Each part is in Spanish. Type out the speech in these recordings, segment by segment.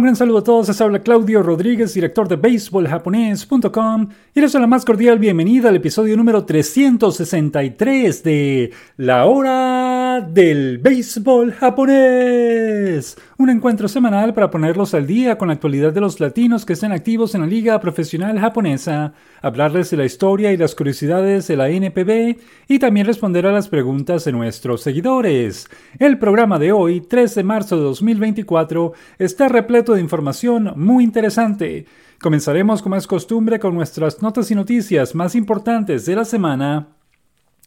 un gran saludo a todos. Les habla Claudio Rodríguez, director de BaseballJaponés.com y les doy la más cordial bienvenida al episodio número 363 de La Hora del Béisbol Japonés. Un encuentro semanal para ponerlos al día con la actualidad de los latinos que estén activos en la Liga Profesional Japonesa, hablarles de la historia y las curiosidades de la NPB y también responder a las preguntas de nuestros seguidores. El programa de hoy, 3 de marzo de 2024, está repleto de información muy interesante. Comenzaremos como es costumbre con nuestras notas y noticias más importantes de la semana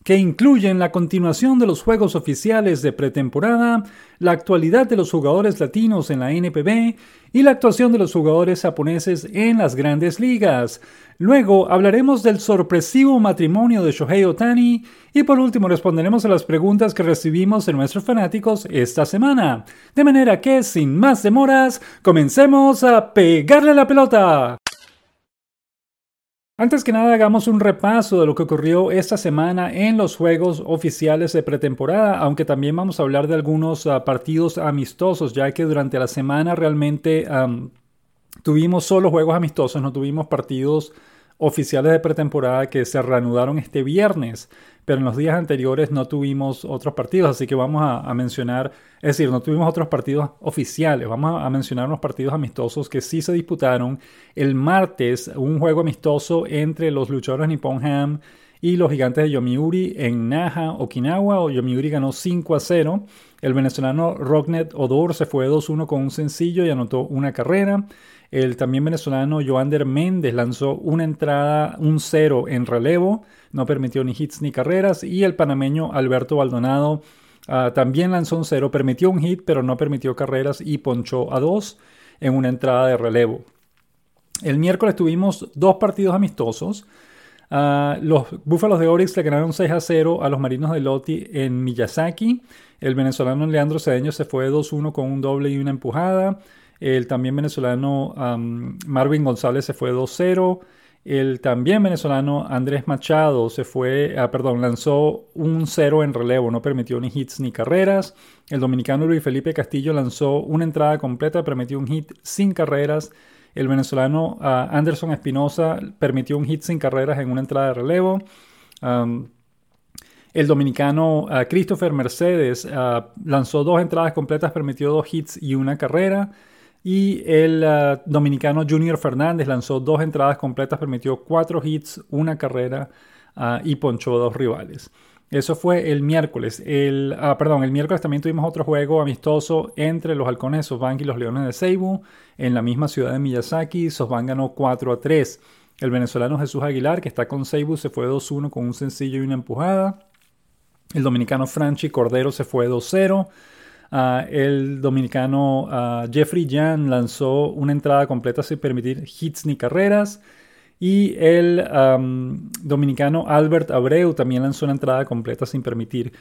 que incluyen la continuación de los juegos oficiales de pretemporada, la actualidad de los jugadores latinos en la NPB y la actuación de los jugadores japoneses en las grandes ligas. Luego hablaremos del sorpresivo matrimonio de Shohei Otani y por último responderemos a las preguntas que recibimos de nuestros fanáticos esta semana. De manera que, sin más demoras, comencemos a pegarle la pelota. Antes que nada, hagamos un repaso de lo que ocurrió esta semana en los juegos oficiales de pretemporada, aunque también vamos a hablar de algunos ah, partidos amistosos, ya que durante la semana realmente tuvimos solo juegos amistosos, no tuvimos partidos oficiales de pretemporada que se reanudaron este viernes pero en los días anteriores no tuvimos otros partidos, así que vamos a, mencionar, es decir, no tuvimos otros partidos oficiales, vamos a, mencionar unos partidos amistosos que sí se disputaron. El martes, un juego amistoso entre los luchadores Nippon Ham y los gigantes de Yomiuri en Naha, Okinawa. Yomiuri ganó 5 a 0. El venezolano Rocknet Odor se fue 2-1 con un sencillo y anotó una carrera. El también venezolano Joander Méndez lanzó una entrada, un 0 en relevo no permitió ni hits ni carreras. Y el panameño Alberto Baldonado ah, también lanzó un cero, permitió un hit, pero no permitió carreras y ponchó a dos en una entrada de relevo. El miércoles tuvimos dos partidos amistosos. Ah, los Búfalos de Orix le ganaron 6 a 0 a los Marinos de Loti en Miyazaki. El venezolano Leandro Cedeño se fue 2-1 con un doble y una empujada. El también venezolano Marvin González se fue 2-0. El también venezolano Andrés Machado se fue, ah, perdón, lanzó un cero en relevo, no permitió ni hits ni carreras. El dominicano Luis Felipe Castillo lanzó una entrada completa, permitió un hit sin carreras. El venezolano ah, Anderson Espinosa permitió un hit sin carreras en una entrada de relevo. el dominicano ah, Christopher Mercedes lanzó dos entradas completas, permitió dos hits y una carrera. Y el ah, dominicano Junior Fernández lanzó dos entradas completas, permitió cuatro hits, una carrera ah, y ponchó dos rivales. Eso fue el miércoles. El, ah, perdón, el miércoles también tuvimos otro juego amistoso entre los halcones de SoftBank y los leones de Seibu en la misma ciudad de Miyazaki. SoftBank ganó 4 a 3. El venezolano Jesús Aguilar, que está con Seibu, se fue 2-1 con un sencillo y una empujada. El dominicano Franchi Cordero se fue 2-0. Ah, el dominicano ah, Jeffrey Jan lanzó una entrada completa sin permitir hits ni carreras. Y el dominicano Albert Abreu también lanzó una entrada completa sin permitir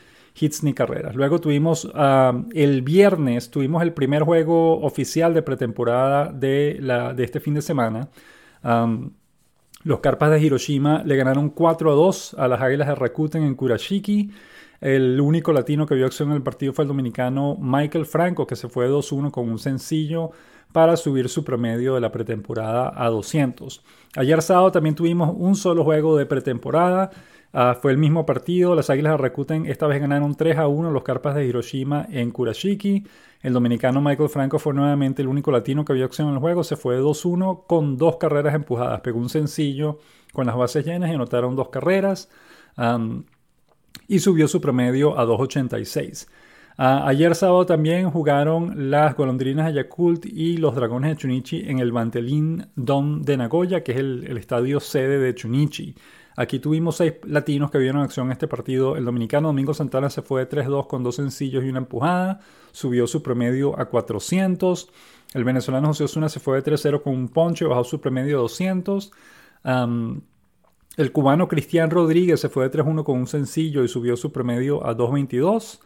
hits ni carreras. Luego tuvimos el viernes, tuvimos el primer juego oficial de pretemporada de este fin de semana. Los Carpas de Hiroshima le ganaron 4 a 2 a las Águilas de Rakuten en Kurashiki. El único latino que vio acción en el partido fue el dominicano Michael Franco, que se fue 2-1 con un sencillo para subir su promedio de la pretemporada a 200. Ayer sábado también tuvimos un solo juego de pretemporada. Ah, fue el mismo partido. Las Águilas de Rakuten esta vez ganaron 3 a 1 los Carpas de Hiroshima en Kurashiki. El dominicano Michael Franco fue nuevamente el único latino que vio acción en el juego. Se fue 2-1 con dos carreras empujadas. Pegó un sencillo con las bases llenas y anotaron dos carreras y subió su promedio a 2.86. Ah, ayer sábado también jugaron las golondrinas de Yakult y los dragones de Chunichi en el Bantelin Dom de Nagoya, que es el, estadio sede de Chunichi. Aquí tuvimos seis latinos que vieron acción en este partido. El dominicano Domingo Santana se fue de 3-2 con dos sencillos y una empujada. Subió su promedio a 400. El venezolano José Osuna se fue de 3-0 con un ponche, bajó su promedio a 200. El cubano Cristian Rodríguez se fue de 3-1 con un sencillo y subió su promedio a 2.22.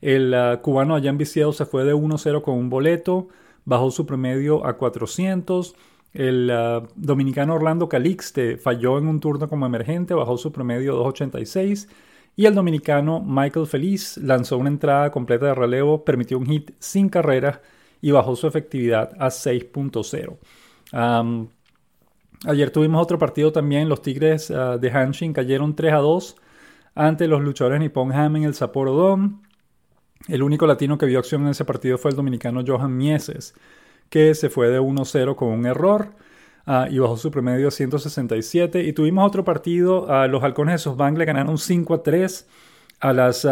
El ah, cubano Allan Viciado se fue de 1-0 con un boleto, bajó su promedio a 400. El ah, dominicano Orlando Calixte falló en un turno como emergente, bajó su promedio a 2.86. Y el dominicano Michael Feliz lanzó una entrada completa de relevo, permitió un hit sin carrera y bajó su efectividad a 6.0. ayer tuvimos otro partido también, los Tigres ah, de Hanshin cayeron 3 a 2 ante los luchadores Nippon Ham en el Sapporo. El único latino que vio acción en ese partido fue el dominicano Johan Mieses, que se fue de 1-0 con un error. Ah, y bajó su promedio a 167. Y tuvimos otro partido, uh, los halcones de SoftBank le ganaron 5 a 3 a las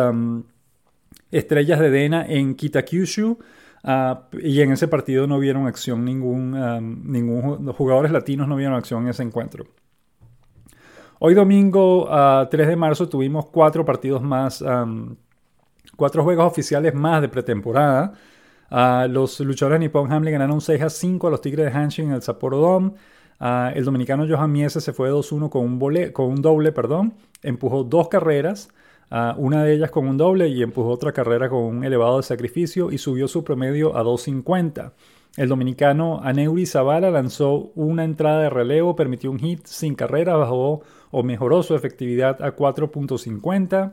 estrellas de Dena en Kitakyushu. Ah, y en ese partido no vieron acción ningún, ningún los jugadores latinos no vieron acción en ese encuentro. Hoy domingo 3 de marzo tuvimos cuatro partidos más, cuatro juegos oficiales más de pretemporada. Uh, los luchadores de Nippon Ham le ganaron 6 a 5 a los Tigres de Hanshin en el Sapporo Dome. Uh, el dominicano Johan Miese se fue 2-1 con, un con un doble, perdón. Empujó dos carreras, uh, una de ellas con un doble y empujó otra carrera con un elevado de sacrificio y subió su promedio a 2.50. El dominicano Aneuri Zavala lanzó una entrada de relevo, permitió un hit sin carrera, bajó o mejoró su efectividad a 4.50.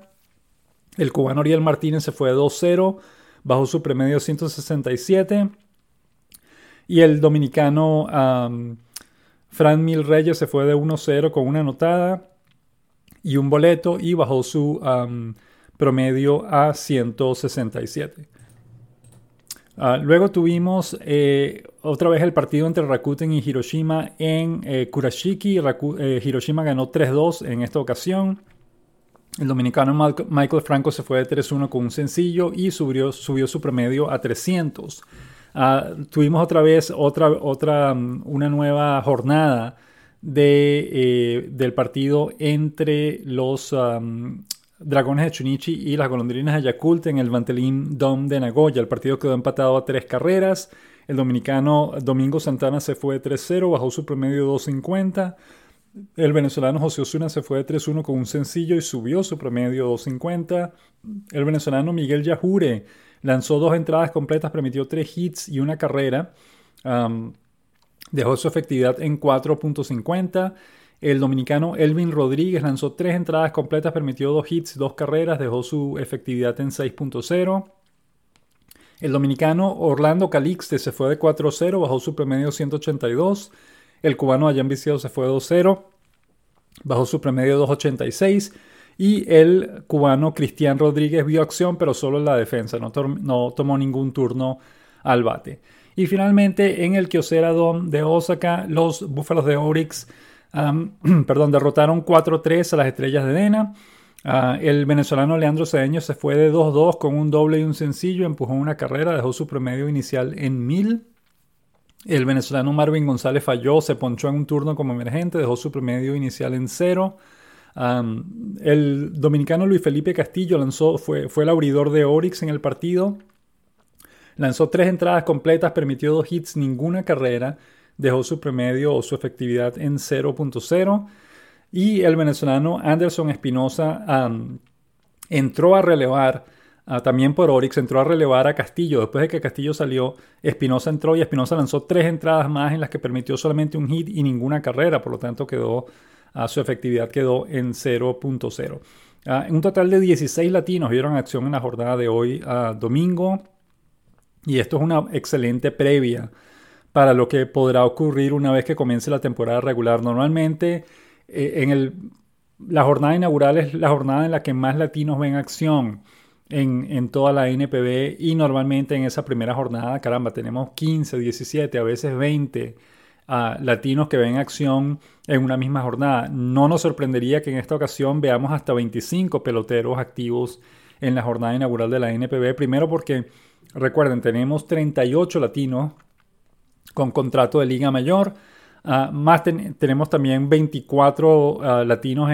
El cubano Ariel Martínez se fue 2-0 bajó su promedio 167. Y el dominicano Fran Mil Reyes se fue de 1-0 con una anotada y un boleto y bajó su promedio a 167. Ah, luego tuvimos eh, otra vez el partido entre Rakuten y Hiroshima en eh, Kurashiki. Eh, Hiroshima ganó 3-2 en esta ocasión. El dominicano Michael Franco se fue de 3-1 con un sencillo y subió, subió su promedio a 300. Ah, tuvimos otra vez otra, otra, mm, una nueva jornada de, eh, del partido entre los Dragones de Chunichi y las Golondrinas de Yakult en el Vantelín Dome de Nagoya. El partido quedó empatado a tres carreras. El dominicano Domingo Santana se fue de 3-0, bajó su promedio 2.50. El venezolano José Osuna se fue de 3-1 con un sencillo y subió su promedio 2.50. El venezolano Miguel Yajure lanzó dos entradas completas, permitió tres hits y una carrera. dejó su efectividad en 4.50. El dominicano Elvin Rodríguez lanzó tres entradas completas, permitió dos hits, dos carreras, dejó su efectividad en 6.0. El dominicano Orlando Calixte se fue de 4-0, bajó su promedio 182. El cubano Allan Viciado se fue 2-0, bajó su promedio 2.86. Y el cubano Cristian Rodríguez vio acción, pero solo en la defensa, no, tomó ningún turno al bate. Y finalmente en el Kyocera Dome de Osaka, los Búfalos de Orix perdón, derrotaron 4-3 a las Estrellas de Dena. Ah, el venezolano Leandro Cedeño se fue de 2-2 con un doble y un sencillo, empujó una carrera, dejó su promedio inicial en 1000. El venezolano Marvin González falló, se ponchó en un turno como emergente, dejó su promedio inicial en cero. el dominicano Luis Felipe Castillo lanzó, fue, fue el abridor de Orix en el partido. Lanzó tres entradas completas, permitió dos hits, ninguna carrera. Dejó su promedio o su efectividad en 0.0. Y el venezolano Anderson Espinosa entró a relevar Ah, también por Orix entró a relevar a Castillo. Después de que Castillo salió, Espinosa entró y Espinosa lanzó tres entradas más en las que permitió solamente un hit y ninguna carrera. Por lo tanto, quedó, ah, su efectividad quedó en 0.0. Ah, un total de 16 latinos vieron acción en la jornada de hoy, domingo. Y esto es una excelente previa para lo que podrá ocurrir una vez que comience la temporada regular. Normalmente, eh, en el, la jornada inaugural es la jornada en la que más latinos ven acción en, toda la NPB y normalmente en esa primera jornada, caramba, tenemos 15, 17, a veces 20 ah, latinos que ven acción en una misma jornada. No nos sorprendería que en esta ocasión veamos hasta 25 peloteros activos en la jornada inaugural de la NPB. Primero porque, recuerden, tenemos 38 latinos con contrato de Liga Mayor. Ah, más tenemos también 24 ah, latinos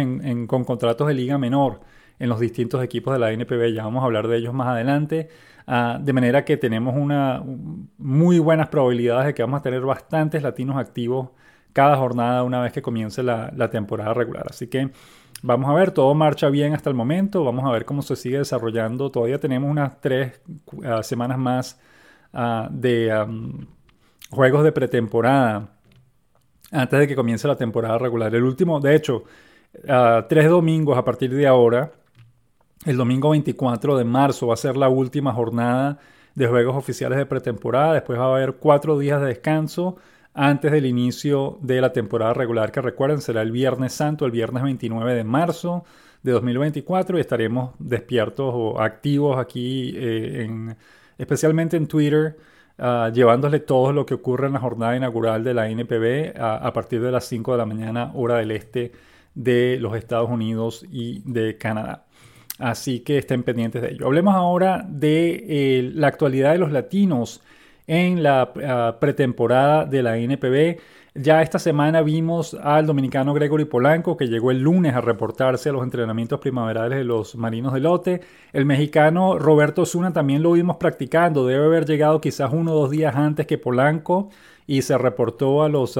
con contratos de Liga Menor en los distintos equipos de la NPB. Ya vamos a hablar de ellos más adelante. Ah, de manera que tenemos una muy buenas probabilidades de que vamos a tener bastantes latinos activos cada jornada una vez que comience la, temporada regular. Así que vamos a ver, todo marcha bien hasta el momento. Vamos a ver cómo se sigue desarrollando. Todavía tenemos unas tres ah, semanas más ah, de juegos de pretemporada antes de que comience la temporada regular. El último, de hecho, tres domingos a partir de ahora el domingo 24 de marzo va a ser la última jornada de juegos oficiales de pretemporada. Después va a haber cuatro días de descanso antes del inicio de la temporada regular, que recuerden será el Viernes Santo, el viernes 29 de marzo de 2024 y estaremos despiertos o activos aquí, eh, en, especialmente en Twitter, uh, todo lo que ocurre en la jornada inaugural de la NPB a partir de las 5 de la mañana, hora del este de los Estados Unidos y de Canadá. Así que estén pendientes de ello. Hablemos ahora de eh, la actualidad de los latinos en la ah, pretemporada de la NPB. Ya esta semana vimos al dominicano Gregory Polanco que llegó el lunes a reportarse a los entrenamientos primaverales de los Marinos de Lote. El mexicano Roberto Zuna también lo vimos practicando. Debe haber llegado quizás uno o dos días antes que Polanco y se reportó a los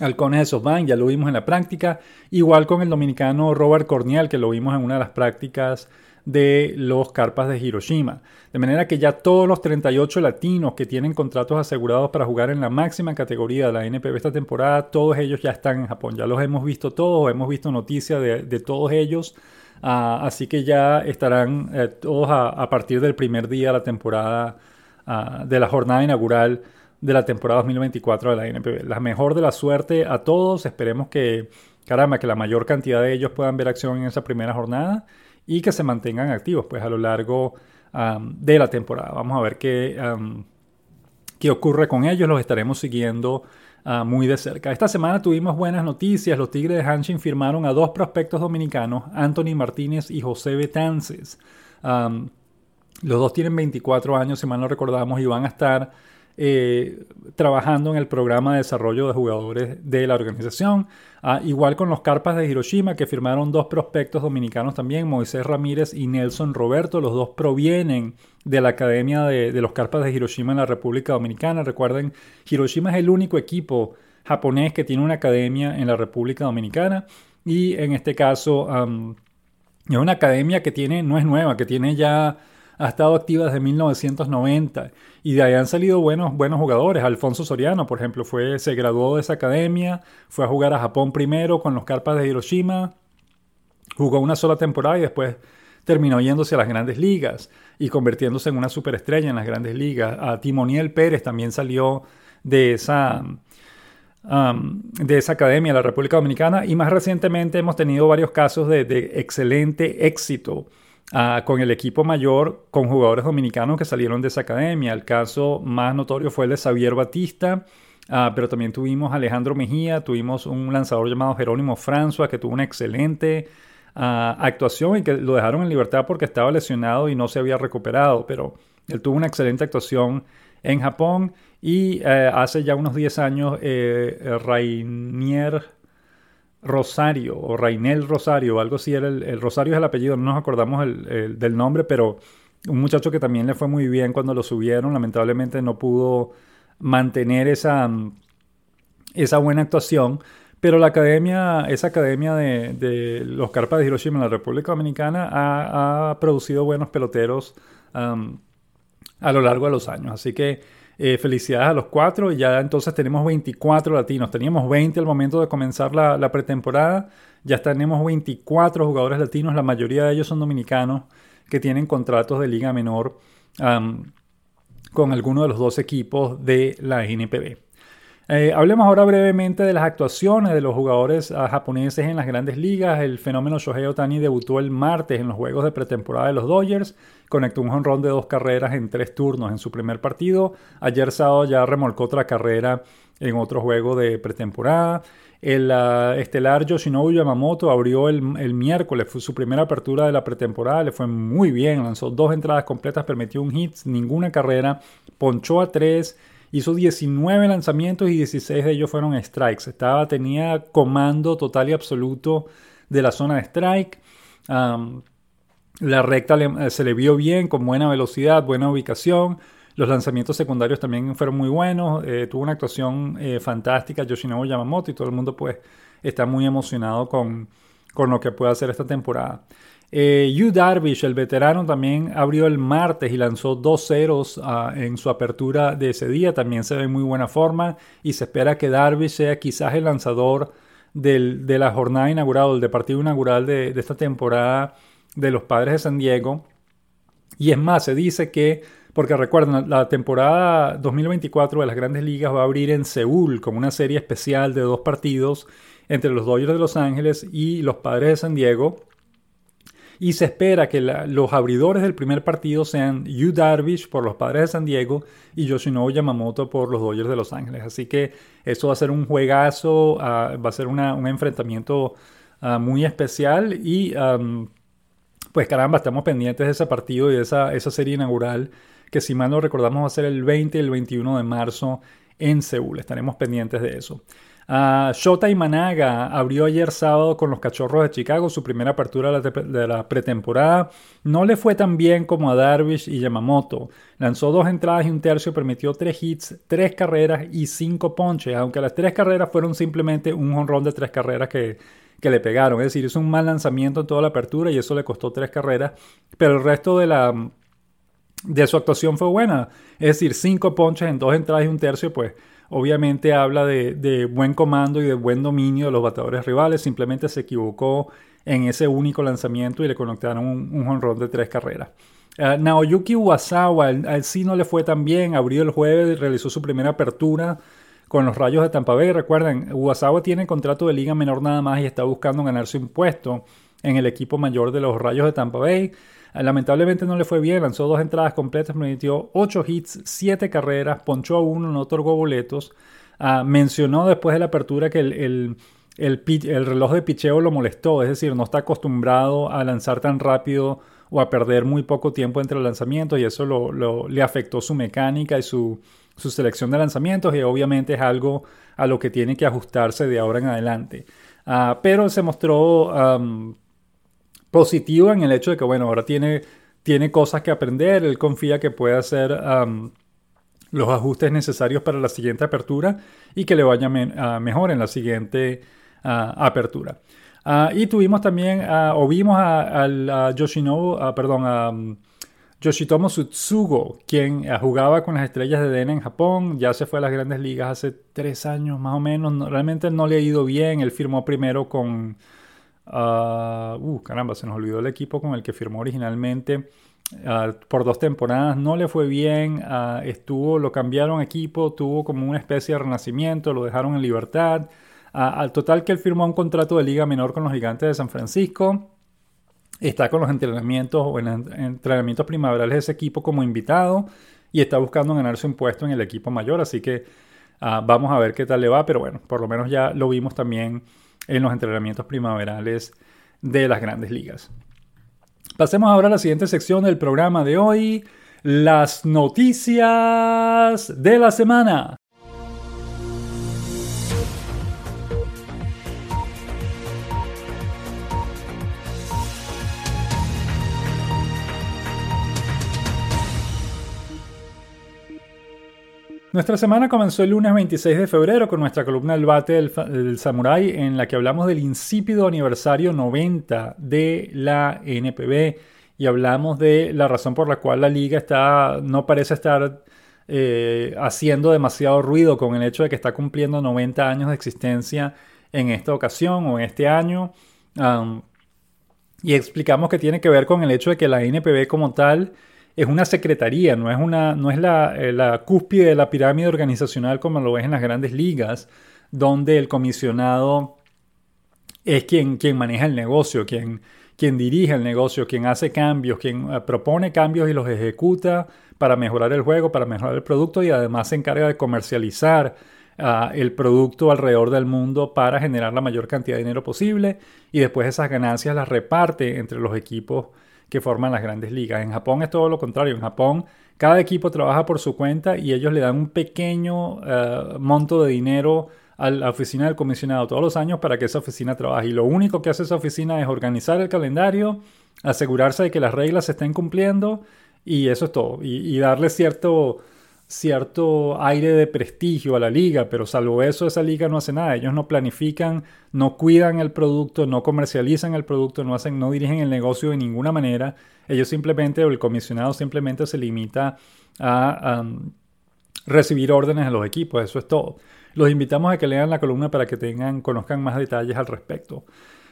halcones de SoftBank, ya lo vimos en la práctica. Igual con el dominicano Robert Corniel, que lo vimos en una de las prácticas de los Carpas de Hiroshima. De manera que ya todos los 38 latinos que tienen contratos asegurados para jugar en la máxima categoría de la NPB esta temporada, todos ellos ya están en Japón. Ya los hemos visto todos, hemos visto noticias de, todos ellos. Ah, así que ya estarán eh, todos a, partir del primer día de la temporada, ah, de la jornada inaugural de la temporada 2024 de la NPB. La mejor de la suerte a todos. Esperemos que, caramba, que la mayor cantidad de ellos puedan ver acción en esa primera jornada y que se mantengan activos pues a lo largo de la temporada. Vamos a ver qué, qué ocurre con ellos. Los estaremos siguiendo ah, muy de cerca. Esta semana tuvimos buenas noticias. Los Tigres de Hanshin firmaron a dos prospectos dominicanos, Anthony Martínez y José Betances. los dos tienen 24 años, si mal no recordamos, y van a estar eh, trabajando en el programa de desarrollo de jugadores de la organización. Ah, igual con los Carpas de Hiroshima, que firmaron dos prospectos dominicanos también, Moisés Ramírez y Nelson Roberto. Los dos provienen de la Academia de, los Carpas de Hiroshima en la República Dominicana. Recuerden, Hiroshima es el único equipo japonés que tiene una academia en la República Dominicana. Y en este caso, es una academia que tiene, no es nueva, que tiene ya ha estado activa desde 1990 y de ahí han salido buenos, buenos jugadores. Alfonso Soriano, por ejemplo, fue, se graduó de esa academia, fue a jugar a Japón primero con los Carpas de Hiroshima, jugó una sola temporada y después terminó yéndose a las grandes ligas y convirtiéndose en una superestrella en las grandes ligas. A Timoniel Pérez también salió de esa, um, de esa academia, la República Dominicana, y más recientemente hemos tenido varios casos de, de excelente éxito Ah, con el equipo mayor, con jugadores dominicanos que salieron de esa academia. El caso más notorio fue el de Xavier Batista, ah, pero también tuvimos a Alejandro Mejía, tuvimos un lanzador llamado Jerónimo François que tuvo una excelente ah, actuación y que lo dejaron en libertad porque estaba lesionado y no se había recuperado, pero él tuvo una excelente actuación en Japón y eh, hace ya unos 10 años eh, Rainier Rosario o Rainel Rosario o algo así era el, Rosario es el apellido, no nos acordamos del nombre, pero un muchacho que también le fue muy bien cuando lo subieron, lamentablemente no pudo mantener esa, esa buena actuación, pero la academia, esa academia de, los Carpas de Hiroshima en la República Dominicana ha, producido buenos peloteros a lo largo de los años, así que eh, felicidades a los cuatro. Ya entonces tenemos 24 latinos. Teníamos 20 al momento de comenzar la, pretemporada. Ya tenemos 24 jugadores latinos. La mayoría de ellos son dominicanos que tienen contratos de liga menor con alguno de los dos equipos de la NPB. Eh, hablemos ahora brevemente de las actuaciones de los jugadores ah, japoneses en las grandes ligas. El fenómeno Shohei Otani debutó el martes en los juegos de pretemporada de los Dodgers. Conectó un jonrón de dos carreras en tres turnos en su primer partido. Ayer sábado ya remolcó otra carrera en otro juego de pretemporada. El ah, estelar Yoshinobu Yamamoto abrió el, el, miércoles, fue su primera apertura de la pretemporada, le fue muy bien, lanzó dos entradas completas, permitió un hit, ninguna carrera, ponchó a tres Hizo 19 lanzamientos y 16 de ellos fueron strikes. Estaba, tenía comando total y absoluto de la zona de strike. la recta eh, se le vio bien, con buena velocidad, buena ubicación. Los lanzamientos secundarios también fueron muy buenos. Eh, tuvo una actuación eh, fantástica Yoshinobu Yamamoto y todo el mundo pues está muy emocionado con, con lo que puede hacer esta temporada. Eh, Yu Darvish, el veterano, también abrió el martes y lanzó dos ceros ah, en su apertura de ese día. También se ve en muy buena forma y se espera que Darvish sea quizás el lanzador de la jornada inaugural, del partido inaugural de, esta temporada de los Padres de San Diego. Y es más, se dice que porque recuerden, la temporada 2024 de las grandes ligas va a abrir en Seúl con una serie especial de dos partidos entre los Dodgers de Los Ángeles y los Padres de San Diego. Y se espera que los abridores del primer partido sean Yu Darvish por los Padres de San Diego y Yoshinobu Yamamoto por los Dodgers de Los Ángeles. Así que eso va a ser un juegazo, ah, va a ser un enfrentamiento ah, muy especial y pues caramba, estamos pendientes de ese partido y de esa, esa serie inaugural que si mal no recordamos va a ser el 20 y el 21 de marzo en Seúl. Estaremos pendientes de eso. Uh, Shota Imanaga abrió ayer sábado con los Cachorros de Chicago su primera apertura de la, pretemporada. No le fue tan bien como a Darvish y Yamamoto. Lanzó dos entradas y un tercio, permitió tres hits, tres carreras y cinco ponches, aunque las tres carreras fueron simplemente un honrón de tres carreras que, que le pegaron. Es decir, hizo un mal lanzamiento en toda la apertura y eso le costó tres carreras, pero el resto de la de su actuación fue buena. Es decir, cinco ponches en dos entradas y un tercio, pues obviamente habla de, buen comando y de buen dominio de los bateadores rivales. Simplemente se equivocó en ese único lanzamiento y le conectaron un, honrón de tres carreras. Uh, Naoyuki Wasawa, al sí no le fue tan bien. Abrió el jueves, y realizó su primera apertura con los Rayos de Tampa Bay. Recuerden, Wasawa tiene contrato de liga menor nada más y está buscando ganarse un puesto en el equipo mayor de los Rayos de Tampa Bay. Eh, lamentablemente no le fue bien, lanzó dos entradas completas, permitió ocho hits, siete carreras, ponchó a uno, no otorgó boletos. Ah, mencionó después de la apertura que el, reloj de picheo lo molestó, es decir, no está acostumbrado a lanzar tan rápido o a perder muy poco tiempo entre lanzamientos y eso le afectó su mecánica y su, selección de lanzamientos y obviamente es algo a lo que tiene que ajustarse de ahora en adelante. Ah, pero se mostró positivo en el hecho de que, bueno, ahora tiene, tiene cosas que aprender, él confía que puede hacer los ajustes necesarios para la siguiente apertura y que le vaya mejor en la siguiente apertura. Ah, y tuvimos también, o vimos a, Yoshinobu, perdón, a um, Yoshitomo Sutsugo, quien jugaba con las estrellas de Dena en Japón, ya se fue a las grandes ligas hace tres años más o menos, realmente no le ha ido bien, él firmó primero con Ah, uh, caramba, se nos olvidó el equipo con el que firmó originalmente. Ah, por dos temporadas no le fue bien, ah, estuvo, lo cambiaron equipo, tuvo como una especie de renacimiento, lo dejaron en libertad. al total que él firmó un contrato de liga menor con los gigantes de San Francisco. Está con los entrenamientos o en entrenamientos primaverales de ese equipo como invitado y está buscando ganarse un puesto en el equipo mayor. Así que vamos a ver qué tal le va, pero bueno, por lo menos ya lo vimos también en los entrenamientos primaverales de las grandes ligas. Pasemos ahora a la siguiente sección del programa de hoy, las noticias de la semana. Nuestra semana comenzó el lunes 26 de febrero con nuestra columna El bate del, Samurai en la que hablamos del insípido aniversario 90 de la NPB y hablamos de la razón por la cual la liga está, no parece estar eh, haciendo demasiado ruido con el hecho de que está cumpliendo 90 años de existencia en esta ocasión o en este año. y explicamos que tiene que ver con el hecho de que la NPB como tal es una secretaría, no es, una, no es eh, la, cúspide de la pirámide organizacional como lo ves en las grandes ligas, donde el comisionado es quien, quien maneja el negocio, quien, quien dirige el negocio, quien hace cambios, quien eh, propone cambios y los ejecuta para mejorar el juego, para mejorar el producto y además se encarga de comercializar ah, el producto alrededor del mundo para generar la mayor cantidad de dinero posible y después esas ganancias las reparte entre los equipos que forman las grandes ligas. En Japón es todo lo contrario. En Japón cada equipo trabaja por su cuenta y ellos le dan un pequeño eh, monto de dinero a la oficina del comisionado todos los años para que esa oficina trabaje. Y lo único que hace esa oficina es organizar el calendario, asegurarse de que las reglas se estén cumpliendo y eso es todo. y darle cierto cierto aire de prestigio a la liga, pero salvo eso esa liga no hace nada. Ellos no planifican, no cuidan el producto, no comercializan el producto, no hacen, no dirigen el negocio de ninguna manera. Ellos simplemente, o el comisionado simplemente se limita a, recibir órdenes a los equipos. Eso es todo. Los invitamos a que lean la columna para que tengan, conozcan más detalles al respecto.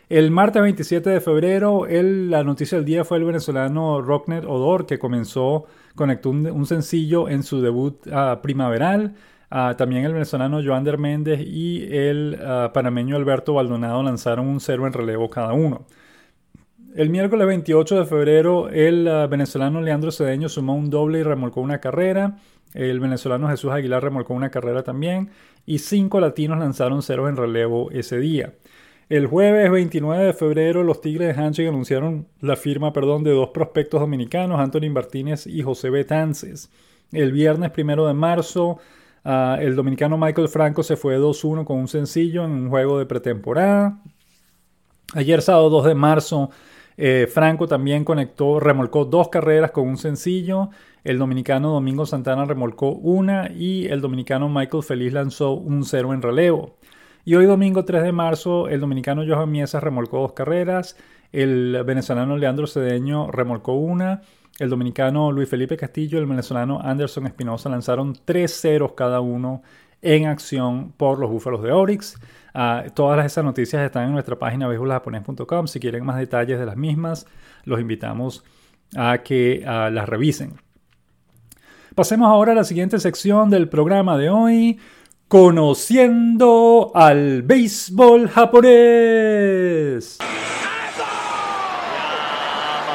El martes 27 de febrero, la noticia del día fue el venezolano Rocknet Odor, que comenzó, conectó un, sencillo en su debut ah, primaveral. Ah, también el venezolano Joander Méndez y el ah, panameño Alberto Baldonado lanzaron un cero en relevo cada uno. El miércoles 28 de febrero, el venezolano Leandro Cedeño sumó un doble y remolcó una carrera. El venezolano Jesús Aguilar remolcó una carrera también. Y cinco latinos lanzaron ceros en relevo ese día. El jueves 29 de febrero, los Tigres de Hanching anunciaron la firma perdón, de dos prospectos dominicanos, Anthony Martínez y José Betances. El viernes 1 de marzo, ah, el dominicano Michael Franco se fue 2-1 con un sencillo en un juego de pretemporada. Ayer, sábado 2 de marzo, eh, Franco también conectó, remolcó dos carreras con un sencillo. El dominicano Domingo Santana remolcó una y el dominicano Michael Feliz lanzó un cero en relevo. Y hoy domingo 3 de marzo, el dominicano Johan Miesas remolcó dos carreras, el venezolano Leandro Cedeño remolcó una, el dominicano Luis Felipe Castillo y el venezolano Anderson Espinosa lanzaron tres ceros cada uno en acción por los Búfalos de Orix. Ah, todas esas noticias están en nuestra página beisboljaponés.com. Si quieren más detalles de las mismas, los invitamos a que ah, las revisen. Pasemos ahora a la siguiente sección del programa de hoy. Conociendo al béisbol japonés.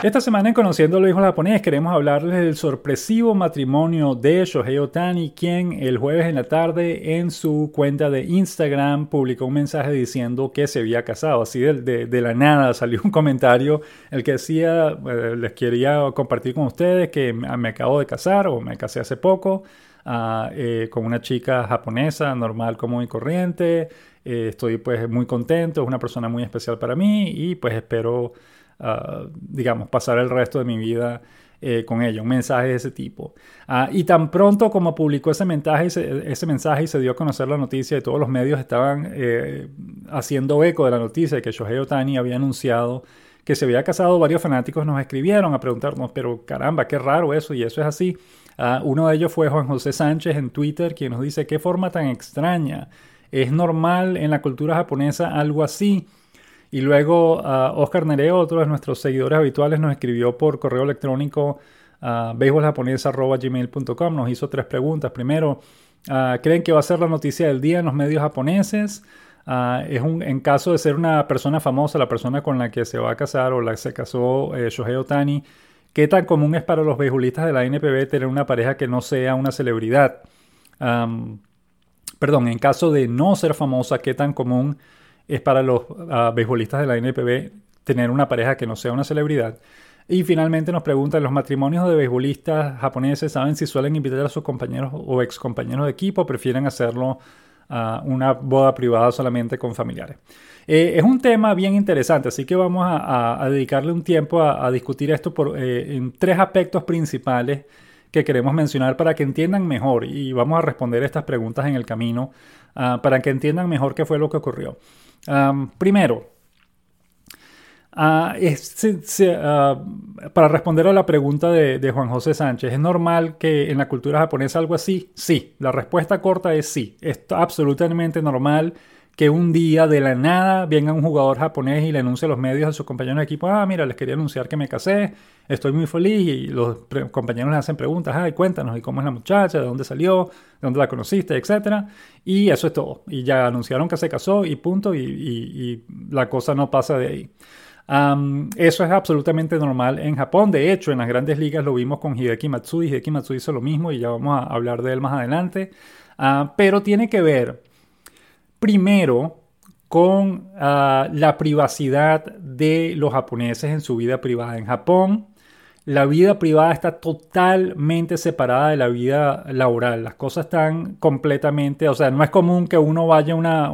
Esta semana en Conociendo al Béisbol Japonés queremos hablarles del sorpresivo matrimonio de Shohei Otani, quien el jueves en la tarde en su cuenta de Instagram publicó un mensaje diciendo que se había casado. Así de, de, la nada salió un comentario el que decía, eh, les quería compartir con ustedes que me acabo de casar o me casé hace poco. Ah, eh, con una chica japonesa, normal, común y corriente. Eh, estoy pues muy contento, es una persona muy especial para mí y pues espero, ah, digamos, pasar el resto de mi vida eh, con ella, un mensaje de ese tipo. Ah, y tan pronto como publicó ese mensaje, ese mensaje y se dio a conocer la noticia y todos los medios estaban haciendo eco de la noticia de que Shohei Otani había anunciado que se había casado, varios fanáticos nos escribieron a preguntarnos, pero caramba, qué raro eso, y eso es así. Ah, uno de ellos fue Juan José Sánchez en Twitter, quien nos dice, qué forma tan extraña. ¿Es normal en la cultura japonesa algo así? Y luego Oscar Nereo, otro de nuestros seguidores habituales, nos escribió por correo electrónico uh. Nos hizo tres preguntas. Primero, ¿creen que va a ser la noticia del día en los medios japoneses? es un, en caso de ser una persona famosa, la persona con la que se va a casar o la que se casó eh, Shohei Otani, ¿Qué tan común es para los beisbolistas de la NPB tener una pareja que no sea una celebridad? perdón, en caso de no ser famosa, ¿qué tan común es para los uh, beisbolistas de la NPB tener una pareja que no sea una celebridad? Y finalmente nos preguntan, ¿los matrimonios de beisbolistas japoneses saben si suelen invitar a sus compañeros o ex compañeros de equipo o prefieren hacerlo una boda privada solamente con familiares? Eh, es un tema bien interesante, así que vamos a, dedicarle un tiempo a, discutir esto por, eh, en tres aspectos principales que queremos mencionar para que entiendan mejor y vamos a responder estas preguntas en el camino ah, para que entiendan mejor qué fue lo que ocurrió. primero, ah, ah, para responder a la pregunta de, Juan José Sánchez, ¿es normal que en la cultura japonesa algo así? Sí, la respuesta corta es sí, es absolutamente normal que un día de la nada venga un jugador japonés y le anuncie a los medios a sus compañeros de equipo, ah, mira, les quería anunciar que me casé, estoy muy feliz y los compañeros le hacen preguntas, ay, cuéntanos, ¿y cómo es la muchacha? ¿De dónde salió? ¿De dónde la conociste? Etcétera. Y eso es todo. Y ya anunciaron que se casó y punto, y, la cosa no pasa de ahí. Eso es absolutamente normal en Japón. De hecho, en las grandes ligas lo vimos con Hideki Matsui. Hideki Matsui hizo lo mismo y ya vamos a hablar de él más adelante. Ah, pero tiene que ver Primero, con ah, la privacidad de los japoneses en su vida privada. En Japón, la vida privada está totalmente separada de la vida laboral. Las cosas están completamente, o sea, no es común que uno vaya a